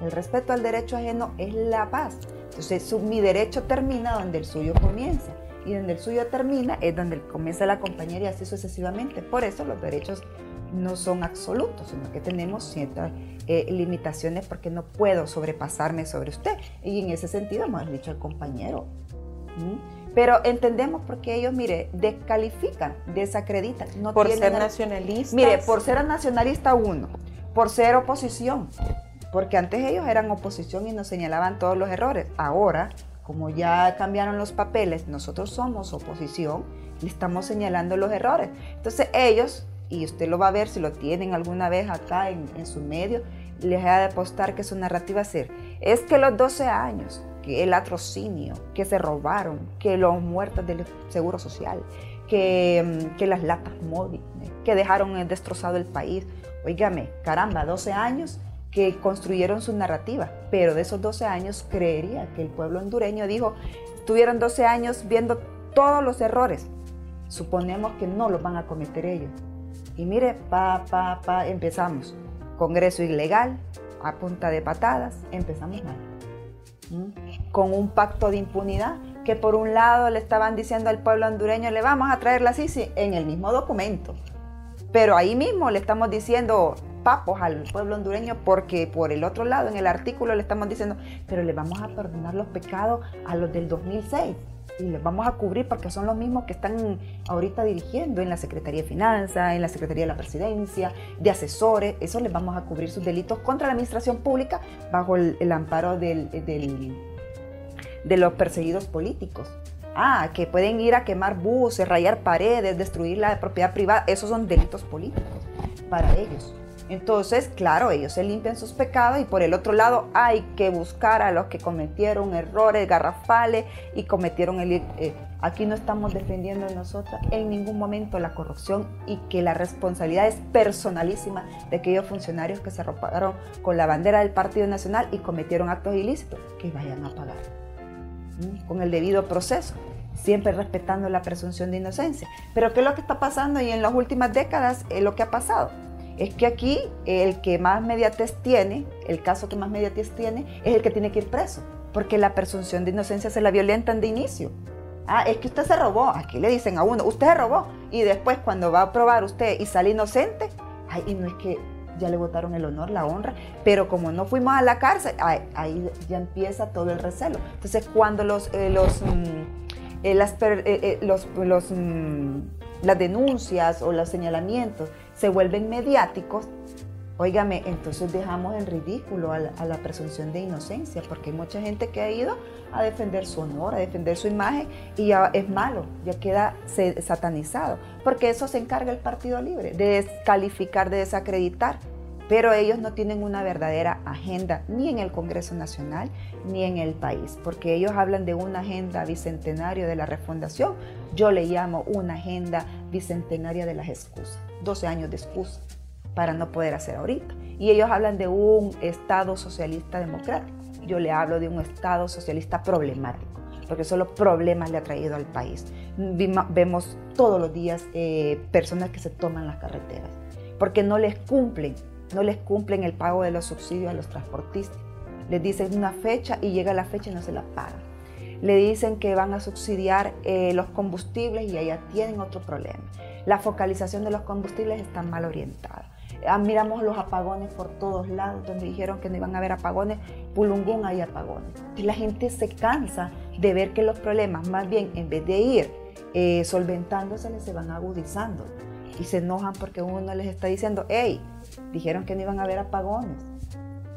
El respeto al derecho ajeno es la paz. Entonces mi derecho termina donde el suyo comienza y donde el suyo termina es donde comienza la compañera y así sucesivamente. Por eso los derechos no son absolutos, sino que tenemos ciertas eh, limitaciones porque no puedo sobrepasarme sobre usted. Y en ese sentido hemos dicho al compañero. Pero entendemos porque ellos, mire, descalifican, desacreditan. No por ser nacionalistas. Mire, por ser nacionalista uno, por ser oposición, porque antes ellos eran oposición y nos señalaban todos los errores. Ahora, como ya cambiaron los papeles, nosotros somos oposición, le estamos señalando los errores. Entonces ellos, y usted lo va a ver si lo tienen alguna vez acá en, su medio, les ha de apostar que su narrativa ser, es que los 12 años, que el latrocinio, que se robaron, que los muertos del Seguro Social, que, mm, que las latas móviles, que dejaron destrozado el país. Óigame, caramba, 12 años que construyeron su narrativa, pero de esos 12 años creería que el pueblo hondureño dijo, estuvieron 12 años viendo todos los errores, suponemos que no los van a cometer ellos. Y mire, pa, pa, pa, empezamos. Congreso ilegal, a punta de patadas, empezamos mal. ¿Mm? Con un pacto de impunidad que por un lado le estaban diciendo al pueblo hondureño, le vamos a traer la CICI en el mismo documento. Pero ahí mismo le estamos diciendo, papos al pueblo hondureño porque por el otro lado en el artículo le estamos diciendo, pero le vamos a perdonar los pecados a los del 2006 y les vamos a cubrir porque son los mismos que están ahorita dirigiendo en la Secretaría de Finanzas, en la Secretaría de la Presidencia, de asesores, eso les vamos a cubrir sus delitos contra la administración pública bajo el, amparo del, de los perseguidos políticos. Ah, que pueden ir a quemar buses, rayar paredes, destruir la propiedad privada, esos son delitos políticos para ellos. Entonces, claro, ellos se limpian sus pecados y por el otro lado hay que buscar a los que cometieron errores garrafales y cometieron el... Eh, aquí no estamos defendiendo nosotras en ningún momento la corrupción y que la responsabilidad es personalísima de aquellos funcionarios que se arroparon con la bandera del Partido Nacional y cometieron actos ilícitos, que vayan a pagar con el debido proceso siempre respetando la presunción de inocencia. Pero ¿qué es lo que está pasando y en las últimas décadas es lo que ha pasado? Es que aquí el que más mediatez tiene, el caso que más mediatez tiene, es el que tiene que ir preso, porque la presunción de inocencia se la violentan de inicio. Ah, es que usted se robó. Aquí le dicen a uno, usted se robó. Y después cuando va a probar usted y sale inocente, ay, y no es que ya le votaron el honor, la honra, pero como no fuimos a la cárcel, ahí, ya empieza todo el recelo. Entonces cuando los, eh, los, mm, eh, las, eh, los, los mm, las denuncias o los señalamientos se vuelven mediáticos, Óigame, entonces dejamos en ridículo a la, presunción de inocencia, porque hay mucha gente que ha ido a defender su honor, a defender su imagen, y ya es malo, ya queda satanizado, porque eso se encarga el Partido Libre, de descalificar, de desacreditar. Pero ellos no tienen una verdadera agenda ni en el Congreso Nacional ni en el país, porque ellos hablan de una agenda bicentenaria de la refundación. Yo le llamo una agenda bicentenaria de las excusas, 12 años de excusas para no poder hacer ahorita. Y ellos hablan de un Estado socialista democrático. Yo le hablo de un Estado socialista problemático, porque solo problemas le ha traído al país. Vemos todos los días eh, personas que se toman las carreteras, porque no les cumplen, no les cumplen el pago de los subsidios a los transportistas. Les dicen una fecha y llega la fecha y no se la pagan. Le dicen que van a subsidiar eh, los combustibles y allá tienen otro problema. La focalización de los combustibles está mal orientada. Ah, miramos los apagones por todos lados, donde dijeron que no iban a haber apagones, Pulungún hay apagones. La gente se cansa de ver que los problemas, más bien en vez de ir eh, solventándose, se van agudizando. Y se enojan porque uno les está diciendo, hey, dijeron que no iban a haber apagones.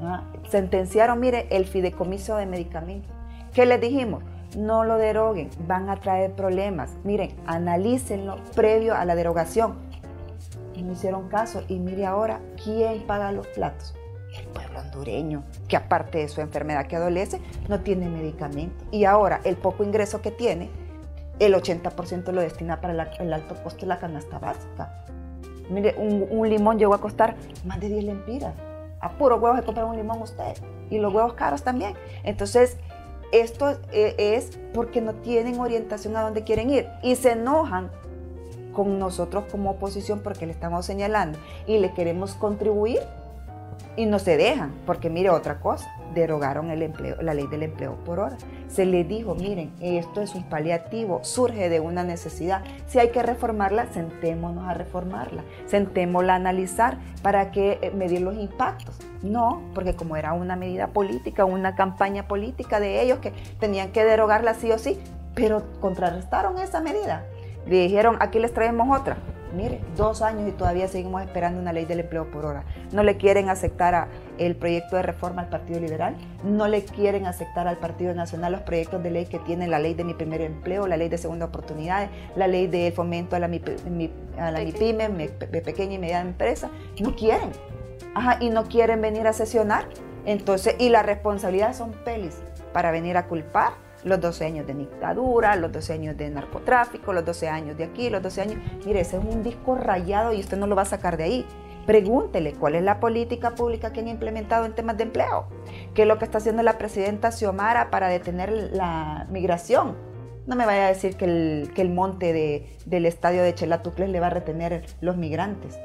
¿Ah? Sentenciaron, mire, el fideicomiso de medicamentos. ¿Qué les dijimos? No lo deroguen, van a traer problemas. Miren, analícenlo previo a la derogación no hicieron caso. Y mire ahora, ¿quién paga los platos? El pueblo hondureño, que aparte de su enfermedad que adolece, no tiene medicamento. Y ahora el poco ingreso que tiene, el 80% lo destina para el alto costo de la canasta básica. Mire, un, limón llegó a costar más de 10 lempiras. A puro huevos de comprar un limón usted. Y los huevos caros también. Entonces, esto eh, es porque no tienen orientación a dónde quieren ir. Y se enojan con nosotros como oposición porque le estamos señalando y le queremos contribuir y no se dejan, porque mire otra cosa, derogaron la ley del empleo por hora. Se le dijo, miren, esto es un paliativo, surge de una necesidad. Si hay que reformarla, sentémonos a reformarla, sentémosla a analizar para que eh, medir los impactos. No, porque como era una medida política, una campaña política de ellos que tenían que derogarla sí o sí, pero contrarrestaron esa medida le dijeron, aquí les traemos otra. Mire, dos años y todavía seguimos esperando una ley del empleo por hora. No le quieren aceptar el proyecto de reforma al Partido Liberal, no le quieren aceptar al Partido Nacional los proyectos de ley que tienen la ley de mi primer empleo, la ley de segunda oportunidad, la ley de fomento a la, a la MIPYME, pequeña y mediana empresa. No quieren. Ajá, y no quieren venir a sesionar. Entonces, y la responsabilidad son pelis para venir a culpar los 12 años de dictadura, los 12 años de narcotráfico, los 12 años de aquí, los 12 años. Mire, ese es un disco rayado y usted no lo va a sacar de ahí. Pregúntele cuál es la política pública que han implementado en temas de empleo. ¿Qué es lo que está haciendo la presidenta Xiomara para detener la migración? No me vaya a decir que el, que el monte del estadio de Chelatucles le va a retener los migrantes.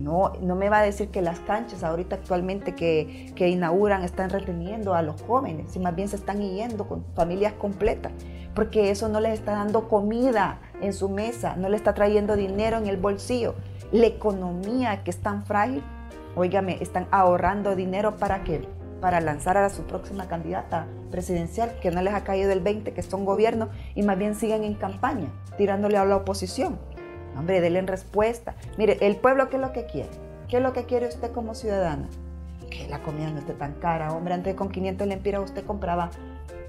No, no me va a decir que las canchas ahorita actualmente que, que inauguran están reteniendo a los jóvenes, si más bien se están yendo con familias completas, porque eso no les está dando comida en su mesa, no le está trayendo dinero en el bolsillo. La economía que es tan frágil, óigame, están ahorrando dinero para qué? Para lanzar a su próxima candidata presidencial, que no les ha caído el 20, que son gobierno, y más bien siguen en campaña, tirándole a la oposición. Hombre, denle respuesta. Mire, el pueblo, ¿qué es lo que quiere? ¿Qué es lo que quiere usted como ciudadana? Que la comida no esté tan cara. Hombre, antes con 500 lempiras usted compraba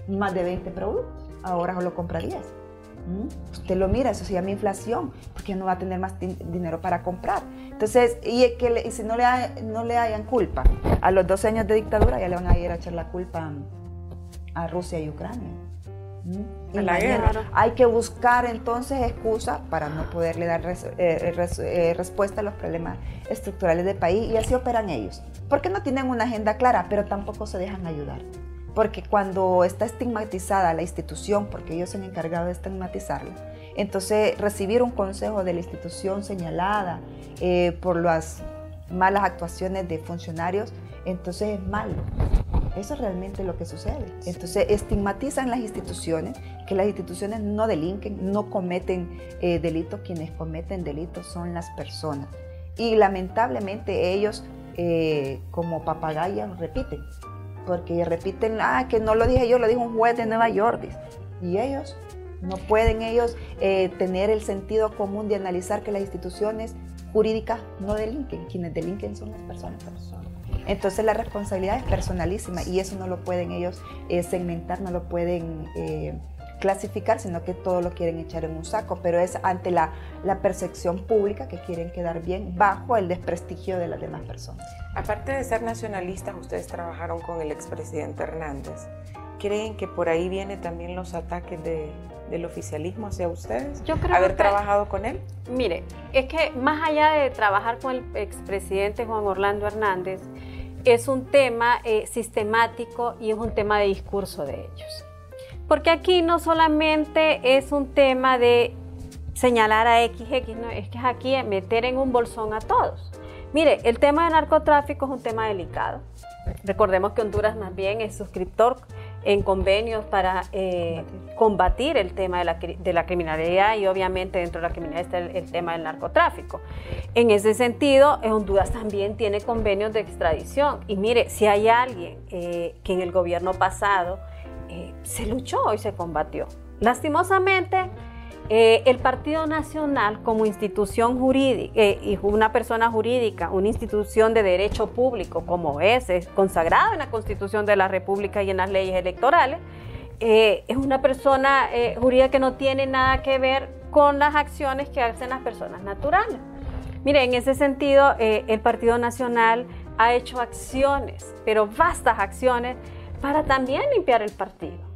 más de 20 productos. Ahora solo compra 10. ¿Mm? Usted lo mira, eso se llama inflación, porque no va a tener más dinero para comprar. Entonces, y, que si no le, no le hayan culpa a los 12 años de dictadura, ya le van a ir a echar la culpa a Rusia y Ucrania. Hay que buscar entonces excusas para no poderle dar eh, eh, respuesta a los problemas estructurales del país y así operan ellos. Porque no tienen una agenda clara, pero tampoco se dejan ayudar. Porque cuando está estigmatizada la institución, porque ellos se han encargado de estigmatizarla, entonces recibir un consejo de la institución señalada eh, por las malas actuaciones de funcionarios, entonces es malo. Eso es realmente lo que sucede. Entonces estigmatizan las instituciones, que las instituciones no delinquen, no cometen eh, delitos, quienes cometen delitos son las personas. Y lamentablemente ellos eh, como papagayas repiten, porque repiten, ah, que no lo dije yo, lo dijo un juez de Nueva York. Y ellos no pueden ellos eh, tener el sentido común de analizar que las instituciones jurídicas no delinquen, quienes delinquen son las personas. Entonces la responsabilidad es personalísima y eso no lo pueden ellos eh, segmentar, no lo pueden eh, clasificar, sino que todo lo quieren echar en un saco, pero es ante la, la percepción pública que quieren quedar bien bajo el desprestigio de las demás personas. Aparte de ser nacionalistas, ustedes trabajaron con el expresidente Hernández. ¿Creen que por ahí vienen también los ataques de, del oficialismo hacia ustedes? Yo creo ¿Haber que- trabajado con él? Mire, es que más allá de trabajar con el expresidente Juan Orlando Hernández, es un tema eh, sistemático y es un tema de discurso de ellos. Porque aquí no solamente es un tema de señalar a XX, no, es que es aquí meter en un bolsón a todos. Mire, el tema de narcotráfico es un tema delicado. Recordemos que Honduras más bien es suscriptor en convenios para eh, combatir el tema de la, de la criminalidad y obviamente dentro de la criminalidad está el, el tema del narcotráfico. En ese sentido, Honduras también tiene convenios de extradición. Y mire, si hay alguien eh, que en el gobierno pasado eh, se luchó y se combatió. Lastimosamente, eh, el Partido Nacional como institución jurídica eh, y una persona jurídica, una institución de derecho público como es, es consagrado en la Constitución de la República y en las leyes electorales, eh, es una persona jurídica que no tiene nada que ver con las acciones que hacen las personas naturales. Mire, en ese sentido, el Partido Nacional ha hecho acciones, pero vastas acciones, para también limpiar el partido.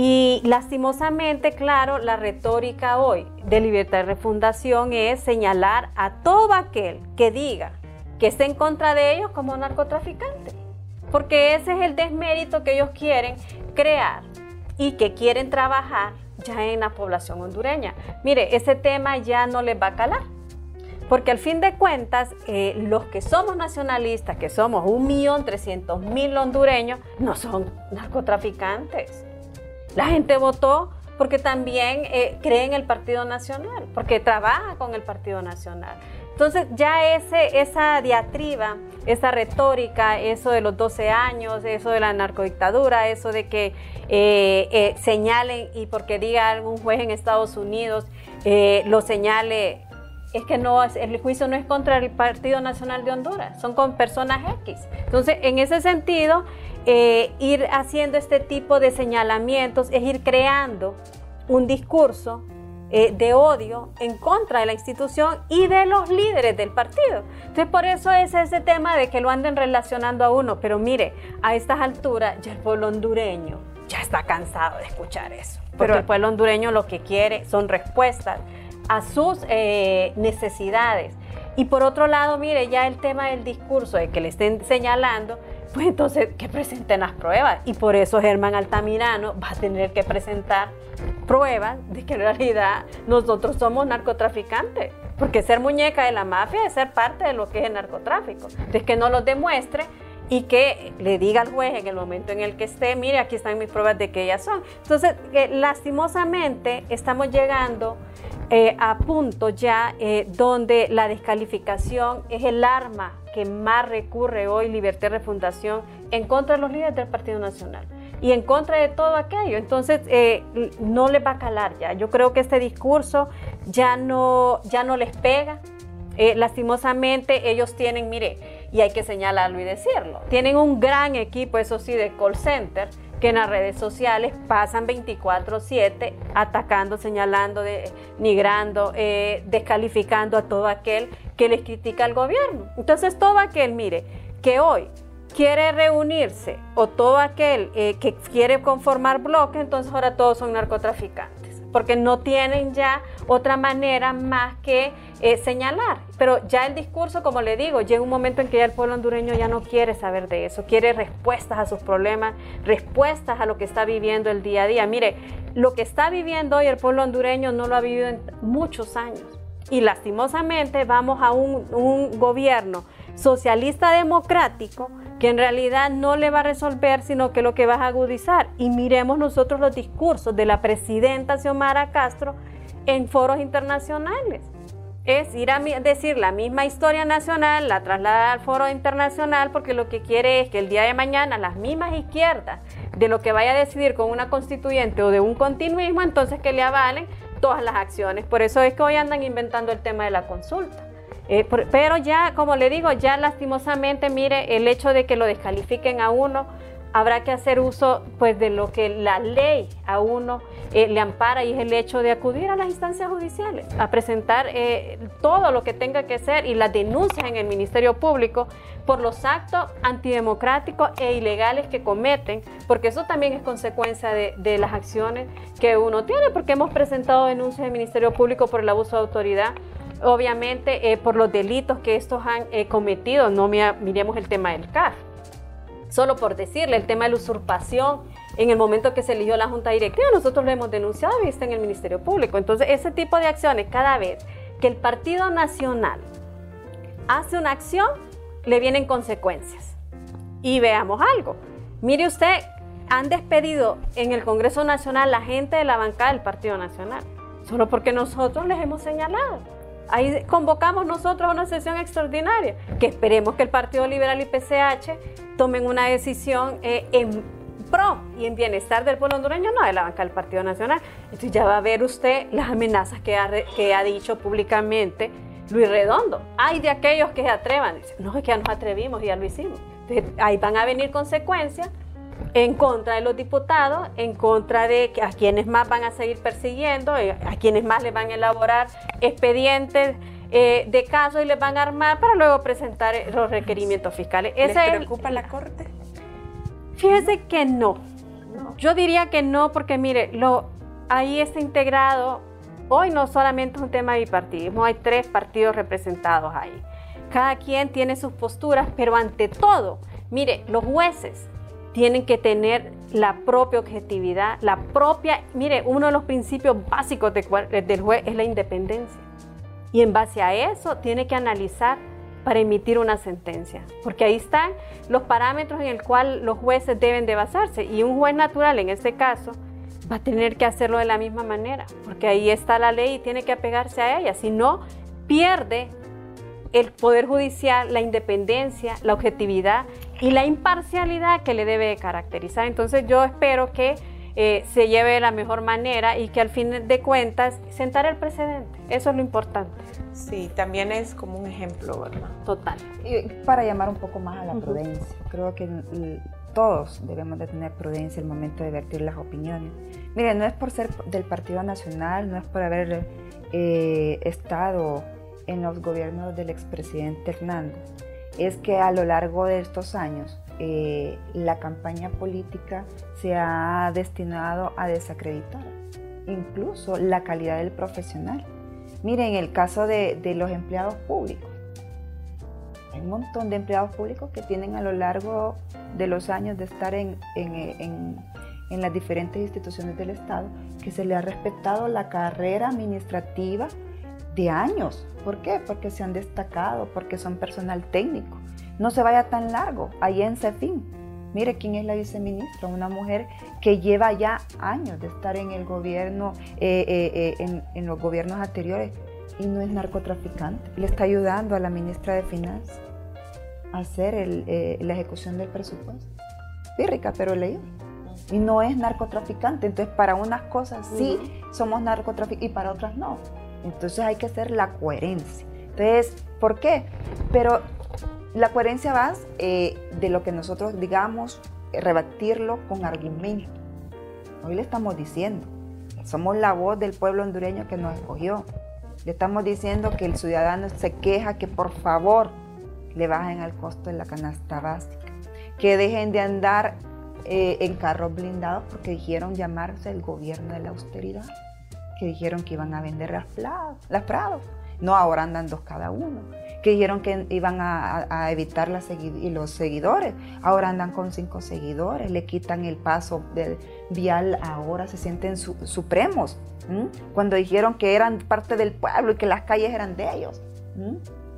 Y lastimosamente, claro, la retórica hoy de libertad y refundación es señalar a todo aquel que diga que esté en contra de ellos como narcotraficante. Porque ese es el desmérito que ellos quieren crear y que quieren trabajar ya en la población hondureña. Mire, ese tema ya no les va a calar. Porque al fin de cuentas, eh, los que somos nacionalistas, que somos 1.300.000 hondureños, no son narcotraficantes. La gente votó porque también eh, cree en el Partido Nacional, porque trabaja con el Partido Nacional. Entonces ya ese, esa diatriba, esa retórica, eso de los 12 años, eso de la narcodictadura, eso de que eh, eh, señalen y porque diga algún juez en Estados Unidos, eh, lo señale, es que no, el juicio no es contra el Partido Nacional de Honduras, son con personas X. Entonces, en ese sentido, eh, ir haciendo este tipo de señalamientos es ir creando un discurso eh, de odio en contra de la institución y de los líderes del partido. Entonces, por eso es ese tema de que lo anden relacionando a uno. Pero mire, a estas alturas ya el pueblo hondureño ya está cansado de escuchar eso. Porque Pero- el pueblo hondureño lo que quiere son respuestas a sus eh, necesidades. Y por otro lado, mire, ya el tema del discurso de que le estén señalando, pues entonces que presenten las pruebas. Y por eso Germán Altamirano va a tener que presentar pruebas de que en realidad nosotros somos narcotraficantes. Porque ser muñeca de la mafia es ser parte de lo que es el narcotráfico. Entonces que no lo demuestre y que le diga al juez en el momento en el que esté, mire, aquí están mis pruebas de que ellas son. Entonces, eh, lastimosamente estamos llegando eh, a punto ya eh, donde la descalificación es el arma que más recurre hoy Libertad Refundación en contra de los líderes del Partido Nacional y en contra de todo aquello. Entonces, eh, no les va a calar ya. Yo creo que este discurso ya no, ya no les pega. Eh, lastimosamente, ellos tienen, mire, y hay que señalarlo y decirlo, tienen un gran equipo, eso sí, de call center que en las redes sociales pasan 24/7 atacando, señalando, de, nigrando, eh, descalificando a todo aquel que les critica al gobierno. Entonces todo aquel, mire, que hoy quiere reunirse o todo aquel eh, que quiere conformar bloques, entonces ahora todos son narcotraficantes, porque no tienen ya otra manera más que eh, señalar. Pero ya el discurso, como le digo, llega un momento en que ya el pueblo hondureño ya no quiere saber de eso, quiere respuestas a sus problemas, respuestas a lo que está viviendo el día a día. Mire, lo que está viviendo hoy el pueblo hondureño no lo ha vivido en muchos años. Y lastimosamente vamos a un, un gobierno socialista democrático que en realidad no le va a resolver, sino que lo que va a agudizar. Y miremos nosotros los discursos de la presidenta Xiomara Castro en foros internacionales. Es ir a decir la misma historia nacional, la trasladar al foro internacional, porque lo que quiere es que el día de mañana las mismas izquierdas, de lo que vaya a decidir con una constituyente o de un continuismo, entonces que le avalen todas las acciones. Por eso es que hoy andan inventando el tema de la consulta. Eh, pero ya, como le digo, ya lastimosamente, mire, el hecho de que lo descalifiquen a uno, habrá que hacer uso pues de lo que la ley a uno eh, le ampara y es el hecho de acudir a las instancias judiciales, a presentar eh, todo lo que tenga que ser y las denuncias en el Ministerio Público por los actos antidemocráticos e ilegales que cometen, porque eso también es consecuencia de, de las acciones que uno tiene, porque hemos presentado denuncias en el Ministerio Público por el abuso de autoridad obviamente eh, por los delitos que estos han eh, cometido, no miremos el tema del CAF. Solo por decirle, el tema de la usurpación, en el momento que se eligió la Junta Directiva, nosotros lo hemos denunciado y está en el Ministerio Público. Entonces, ese tipo de acciones, cada vez que el Partido Nacional hace una acción, le vienen consecuencias. Y veamos algo. Mire usted, han despedido en el Congreso Nacional la gente de la bancada del Partido Nacional, solo porque nosotros les hemos señalado. Ahí convocamos nosotros a una sesión extraordinaria, que esperemos que el Partido Liberal y PCH tomen una decisión eh, en pro y en bienestar del pueblo hondureño, no de la banca del Partido Nacional. Entonces ya va a ver usted las amenazas que ha, dicho públicamente Luis Redondo. Hay de aquellos que se atrevan, dicen, no, es que ya nos atrevimos y ya lo hicimos. ahí van a venir consecuencias en contra de los diputados, en contra de a quienes más van a seguir persiguiendo, eh, a quienes más les van a elaborar expedientes eh, de casos y les van a armar para luego presentar los requerimientos fiscales. ¿Les preocupa la Corte? Fíjese que no. Yo diría que no, porque mire, lo, ahí está integrado, hoy no solamente es un tema de bipartidismo, hay tres partidos representados ahí. Cada quien tiene sus posturas, pero ante todo, mire, los jueces tienen que tener la propia objetividad, la propia, mire, uno de los principios básicos del juez es la independencia. Y en base a eso tiene que analizar para emitir una sentencia, porque ahí están los parámetros en el cual los jueces deben de basarse. Y un juez natural en este caso va a tener que hacerlo de la misma manera, porque ahí está la ley y tiene que apegarse a ella, si no pierde el poder judicial, la independencia, la objetividad y la imparcialidad que le debe caracterizar. Entonces yo espero que eh, se lleve de la mejor manera y que al fin de cuentas sentar el precedente. Eso es lo importante. Sí, también es como un ejemplo, ¿verdad? Total. Y para llamar un poco más a la prudencia, creo que todos debemos de tener prudencia en el momento de vertir las opiniones. Mire, no es por ser del Partido Nacional, no es por haber eh, estado en los gobiernos del expresidente Hernández es que a lo largo de estos años eh, la campaña política se ha destinado a desacreditar incluso la calidad del profesional. Miren, el caso de, los empleados públicos. Hay un montón de empleados públicos que tienen a lo largo de los años de estar en, en las diferentes instituciones del Estado que se le ha respetado la carrera administrativa de años. ¿Por qué? Porque se han destacado, porque son personal técnico. No se vaya tan largo, ahí en CEFIN. Mire quién es la viceministra, una mujer que lleva ya años de estar en el gobierno, eh, eh, eh, en, los gobiernos anteriores y no es narcotraficante. Le está ayudando a la ministra de Finanzas a hacer la ejecución del presupuesto. Pírrica, pero leído. Y no es narcotraficante. Entonces, para unas cosas sí somos narcotraficantes y para otras no. Entonces hay que hacer la coherencia. Entonces, ¿por qué? Pero la coherencia va eh, de lo que nosotros digamos, rebatirlo con argumento. Hoy le estamos diciendo, somos la voz del pueblo hondureño que nos escogió. Le estamos diciendo que el ciudadano se queja que por favor le bajen al costo de la canasta básica, que dejen de andar eh, en carros blindados porque dijeron llamarse el gobierno de la austeridad que dijeron que iban a vender las, las Prados. No, ahora andan dos cada uno. Que dijeron que iban a, evitar los seguidores. Ahora andan con cinco seguidores. Le quitan el paso del vial. Ahora se sienten supremos. Cuando dijeron que eran parte del pueblo y que las calles eran de ellos.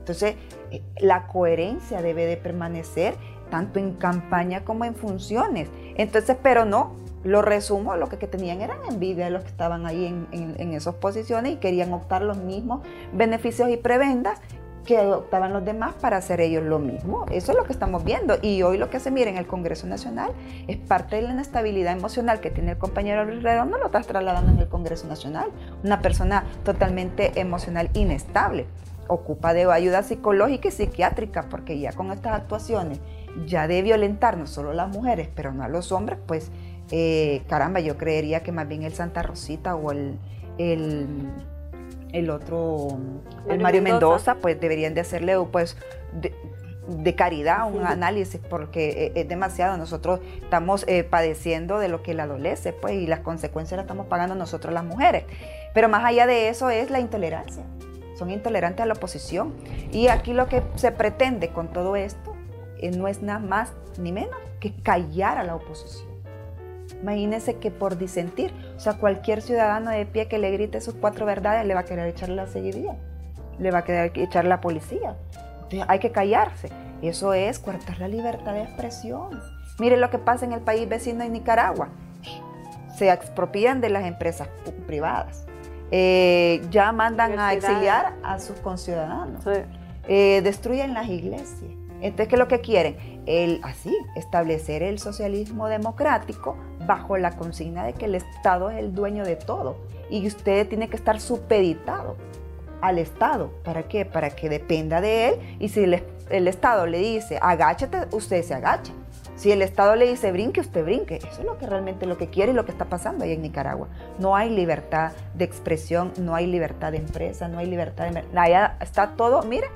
Entonces, eh, la coherencia debe de permanecer tanto en campaña como en funciones. Entonces, pero no, lo resumo, lo que, tenían eran envidia de los que estaban ahí en, en, esas posiciones y querían optar los mismos beneficios y prebendas que optaban los demás para hacer ellos lo mismo. Eso es lo que estamos viendo. Y hoy lo que se mira en el Congreso Nacional es parte de la inestabilidad emocional que tiene el compañero no lo estás trasladando en el Congreso Nacional. Una persona totalmente emocional inestable. Ocupa de ayuda psicológica y psiquiátrica, porque ya con estas actuaciones, ya de violentar no solo a las mujeres, pero no a los hombres, pues eh, caramba, yo creería que más bien el Santa Rosita o el, el, otro, el Mario Mendoza. pues deberían de hacerle pues de, caridad un análisis porque e, es demasiado. Nosotros estamos eh, padeciendo de lo que le adolece, pues, y las consecuencias las estamos pagando nosotros las mujeres. Pero más allá de eso es la intolerancia. Son intolerantes a la oposición. Y aquí lo que se pretende con todo esto eh, no es nada más ni menos que callar a la oposición. Imagínense que por disentir, o sea, cualquier ciudadano de pie que le grite sus cuatro verdades le va a querer echar la seguidilla, le va a querer echar la policía. Entonces hay que callarse. Eso es cortar la libertad de expresión. Mire lo que pasa en el país vecino de Nicaragua. Se expropian de las empresas privadas. Eh, ya mandan a exiliar a sus conciudadanos. Eh, destruyen las iglesias. Entonces, ¿qué es lo que quieren? El, así, establecer el socialismo democrático bajo la consigna de que el Estado es el dueño de todo y usted tiene que estar supeditado al Estado. ¿Para qué? Para que dependa de él y si el, el Estado le dice agáchate, usted se agacha. Si el Estado le dice brinque, usted brinque. Eso es lo que realmente lo que quiere y lo que está pasando ahí en Nicaragua. No hay libertad de expresión, no hay libertad de empresa, no hay libertad de... Allá está todo, mire,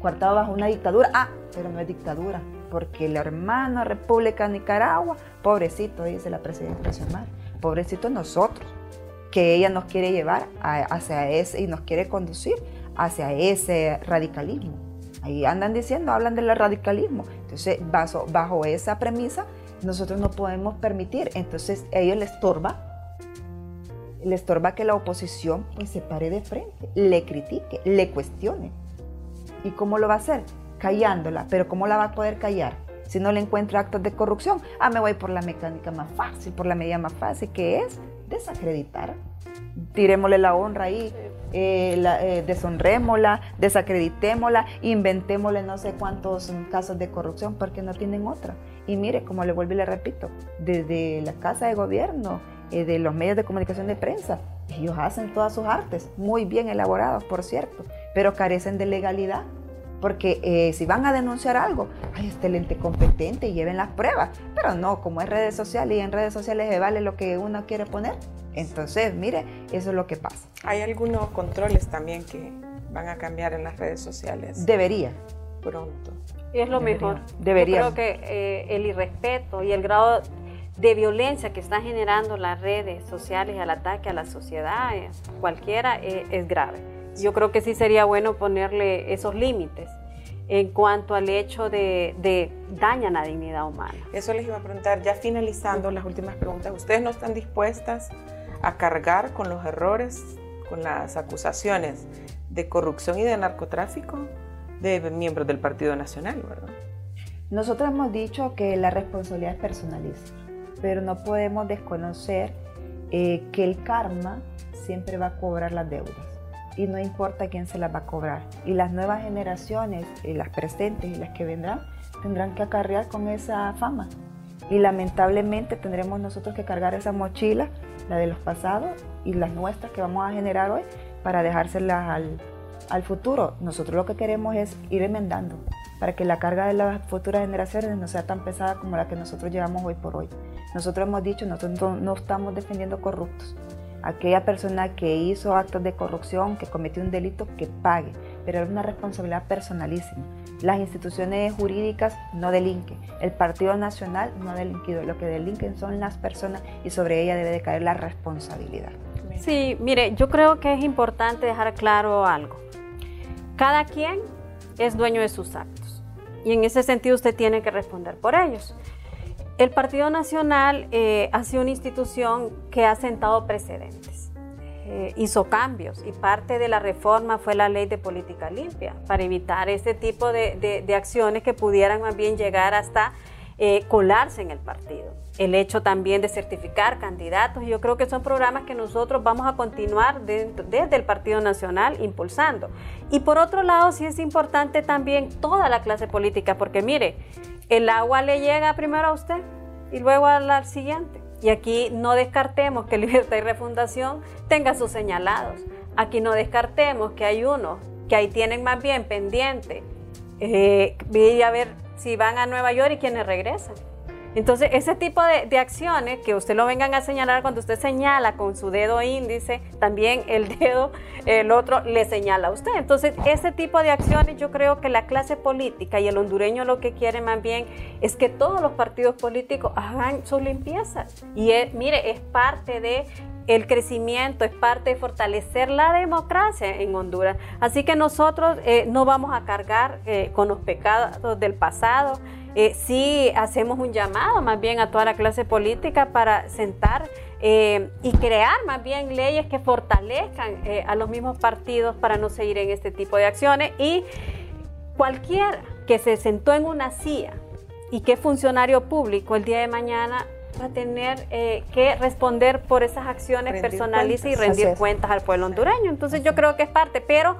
cuartado bajo una dictadura. Ah, pero no es dictadura, porque el hermano República Nicaragua, pobrecito, dice la presidenta Xiomara, pobrecito nosotros, que ella nos quiere llevar hacia ese y nos quiere conducir hacia ese radicalismo. Ahí andan diciendo, hablan del radicalismo. Entonces, bajo, bajo esa premisa, nosotros no podemos permitir. Entonces, a ellos les estorba le estorba que la oposición pues, se pare de frente, le critique, le cuestione. ¿Y cómo lo va a hacer? Callándola. Pero ¿cómo la va a poder callar? Si no le encuentra actos de corrupción, ah, me voy por la mecánica más fácil, por la medida más fácil, que es desacreditar. Tirémosle la honra ahí, eh, eh, deshonrémosla, desacreditémosla, inventémosle no sé cuántos casos de corrupción porque no tienen otra. Y mire, como le vuelvo y le repito, desde la Casa de Gobierno, eh, de los medios de comunicación de prensa, ellos hacen todas sus artes, muy bien elaborados, por cierto, pero carecen de legalidad. Porque eh, si van a denunciar algo, hay este lente competente y lleven las pruebas. Pero no, como es redes sociales y en redes sociales se vale lo que uno quiere poner. Entonces, mire, eso es lo que pasa. ¿Hay algunos controles también que van a cambiar en las redes sociales? Debería. Pronto. Y es lo mejor. Debería. Yo creo que eh, el irrespeto y el grado de violencia que están generando las redes sociales al ataque a la sociedad, eh, cualquiera, eh, es grave. Yo creo que sí sería bueno ponerle esos límites en cuanto al hecho de, de dañan la dignidad humana. Eso les iba a preguntar, ya finalizando las últimas preguntas, ¿ustedes no están dispuestas a cargar con los errores, con las acusaciones de corrupción y de narcotráfico de miembros del Partido Nacional, verdad? Nosotros hemos dicho que la responsabilidad es pero no podemos desconocer eh, que el karma siempre va a cobrar las deudas y no importa quién se las va a cobrar. Y las nuevas generaciones, y las presentes y las que vendrán, tendrán que acarrear con esa fama. Y lamentablemente tendremos nosotros que cargar esa mochila, la de los pasados y las nuestras que vamos a generar hoy, para dejárselas al, al futuro. Nosotros lo que queremos es ir enmendando para que la carga de las futuras generaciones no sea tan pesada como la que nosotros llevamos hoy por hoy. Nosotros hemos dicho, nosotros no estamos defendiendo corruptos. Aquella persona que hizo actos de corrupción, que cometió un delito, que pague, pero es una responsabilidad personalísima. Las instituciones jurídicas no delinquen, el Partido Nacional no ha delinquido, lo que delinquen son las personas y sobre ella debe de caer la responsabilidad. Sí, mire, yo creo que es importante dejar claro algo. Cada quien es dueño de sus actos y en ese sentido usted tiene que responder por ellos. El Partido Nacional eh, ha sido una institución que ha sentado precedentes. eh, hizo cambios y parte de la reforma fue la ley de política limpia para evitar este tipo de, de, acciones que pudieran más bien llegar hasta eh, colarse en el partido. El hecho también de certificar candidatos, yo creo que son programas que nosotros vamos a continuar desde el Partido Nacional impulsando. Y por otro lado, sí es importante también toda la clase política, porque mire, el agua le llega primero a usted y luego al siguiente. Y aquí no descartemos que [laughs] Libertad y Refundación tenga sus señalados. Aquí no descartemos que hay uno que ahí tienen más bien pendiente. Eh, a ver si van a Nueva York y quienes regresan. Entonces, ese tipo de, acciones que usted lo vengan a señalar, cuando usted señala con su dedo índice, también el [laughs] dedo, el otro, le señala a usted. Entonces, ese tipo de acciones yo creo que la clase política y el hondureño lo que quiere más bien es que todos los partidos políticos hagan su limpieza. Y mire, es parte de el crecimiento, es parte de fortalecer la democracia en Honduras. Así que nosotros eh, no vamos a cargar eh, con los pecados del pasado eh, sí hacemos un llamado más bien a toda la clase política para sentar eh, y crear más bien leyes que fortalezcan eh, a los mismos partidos para no seguir en este tipo de acciones. Y cualquiera que se sentó en una silla y que es funcionario público el día de mañana va a tener que responder por esas acciones personales y rendir cuentas al pueblo hondureño. Entonces yo creo que es parte, pero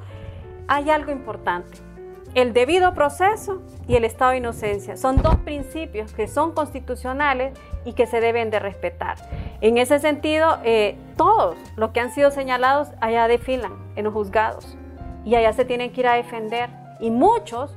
hay algo importante el debido proceso y el estado de inocencia. Son dos principios que son constitucionales y que se deben de respetar. En ese sentido, eh, todos los que han sido señalados allá desfilan en los juzgados y allá se tienen que ir a defender. Y muchos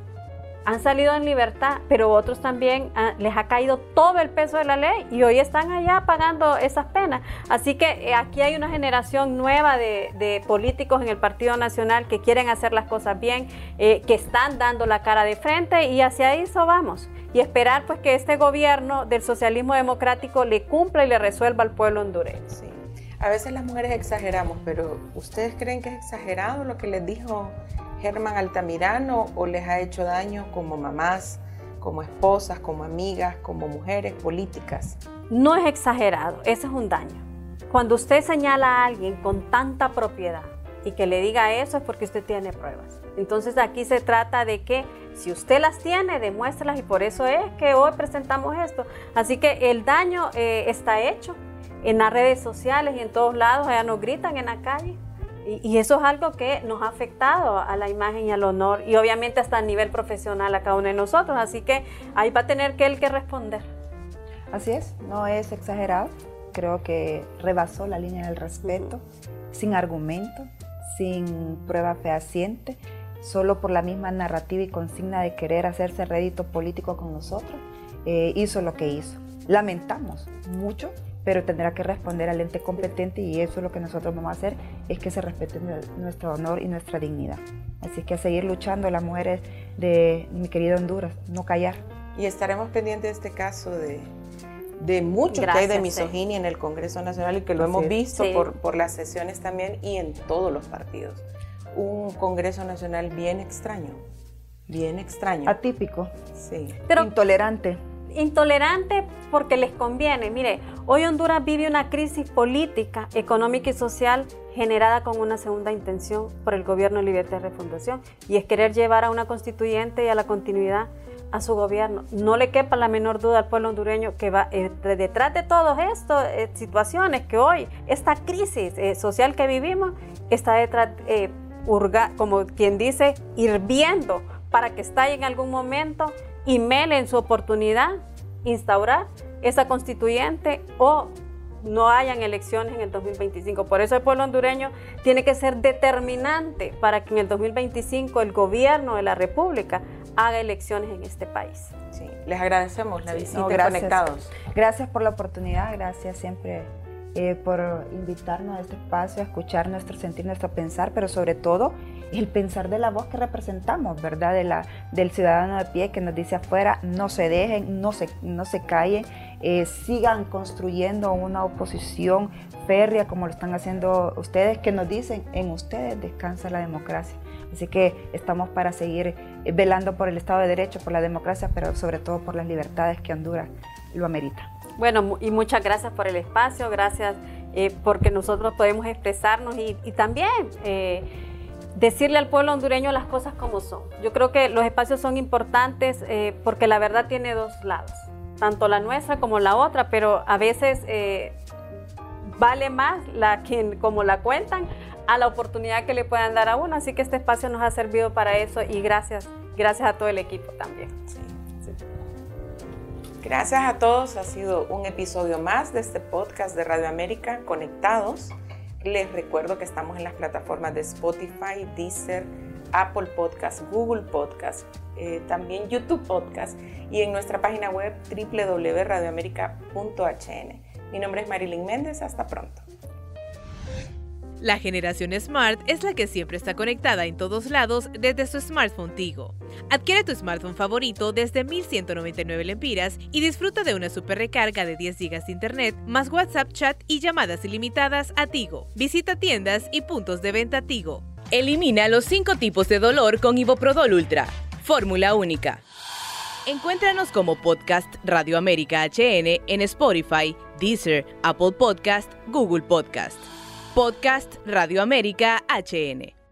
han salido en libertad, pero otros también ah, les ha caído todo el peso de la ley y hoy están allá pagando esas penas. Así que eh, aquí hay una generación nueva de, políticos en el Partido Nacional que quieren hacer las cosas bien, eh, que están dando la cara de frente y hacia eso vamos. Y esperar pues que este gobierno del socialismo democrático le cumpla y le resuelva al pueblo hondureño. Sí. A veces las mujeres exageramos, pero ¿ustedes creen que es exagerado lo que les dijo Germán Altamirano o les ha hecho daño como mamás, como esposas, como amigas, como mujeres políticas? No es exagerado, ese es un daño. Cuando usted señala a alguien con tanta propiedad y que le diga eso es porque usted tiene pruebas. Entonces aquí se trata de que si usted las tiene, demuéstrelas y por eso es que hoy presentamos esto. Así que el daño eh, está hecho en las redes sociales y en todos lados, allá nos gritan en la calle. Y, eso es algo que nos ha afectado a la imagen y al honor y obviamente hasta a nivel profesional a cada uno de nosotros. Así que ahí va a tener que él que responder. Así es, no es exagerado. Creo que rebasó la línea del respeto, sin argumento, sin prueba fehaciente, solo por la misma narrativa y consigna de querer hacerse rédito político con nosotros, eh, hizo lo que hizo. Lamentamos mucho pero tendrá que responder al ente competente y eso es lo que nosotros vamos a hacer, es que se respete nuestro honor y nuestra dignidad. Así que a seguir luchando las mujeres de mi querido Honduras, no callar. Y estaremos pendientes de este caso de, de mucho que hay de misoginia en el Congreso Nacional y que lo hemos visto por, por las sesiones también y en todos los partidos. Un Congreso Nacional bien extraño, bien extraño. Atípico. Sí. Pero, Intolerante intolerante porque les conviene. Mire, hoy Honduras vive una crisis política, económica y social generada con una segunda intención por el gobierno de Libertad y Refundación y es querer llevar a una constituyente y a la continuidad a su gobierno. No le quepa la menor duda al pueblo hondureño que va eh, detrás de todas estas eh, situaciones que hoy, esta crisis eh, social que vivimos, está detrás, como quien dice, hirviendo para que estalle en algún momento y mele en su oportunidad instaurar esa constituyente o no hayan elecciones en el 2025. Por eso el pueblo hondureño tiene que ser determinante para que en el 2025 el gobierno de la República haga elecciones en este país. Sí, les agradecemos la visita Conectados. Gracias por la oportunidad, gracias siempre eh, por invitarnos a este espacio, a escuchar nuestro sentir, nuestro pensar, pero sobre todo el pensar de la voz que representamos, ¿verdad? De la, del ciudadano de pie que nos dice afuera, no se dejen, no se, no se callen, eh, sigan construyendo una oposición férrea como lo están haciendo ustedes, que nos dicen, en ustedes descansa la democracia. Así que estamos para seguir eh, velando por el Estado de Derecho, por la democracia, pero sobre todo por las libertades que Honduras lo amerita. Bueno, y muchas gracias por el espacio, gracias eh, porque nosotros podemos expresarnos y, también decirle al pueblo hondureño las cosas como son. Yo creo que los espacios son importantes eh, porque la verdad tiene dos lados, tanto la nuestra como la otra, pero a veces vale más la quien como la cuentan a la oportunidad que le puedan dar a uno. Así que este espacio nos ha servido para eso y gracias, gracias a todo el equipo también. Gracias a todos, ha sido un episodio más de este podcast de Radio América Conectados. Les recuerdo que estamos en las plataformas de Spotify, Deezer, Apple Podcast, Google Podcast, eh, también YouTube Podcast y en nuestra página web www.radioamerica.hn. Mi nombre es Marilyn Méndez, hasta pronto. La generación Smart es la que siempre está conectada en todos lados desde su smartphone Tigo. Adquiere tu smartphone favorito desde 1199 lempiras y disfruta de una super recarga de 10 GB de internet, más WhatsApp chat y llamadas ilimitadas a Tigo. Visita tiendas y puntos de venta Tigo. Elimina los 5 tipos de dolor con Iboprodol Ultra. Fórmula única. Encuéntranos como Podcast Radio América HN en Spotify, Deezer, Apple Podcast, Google Podcast. Podcast Radio América HN.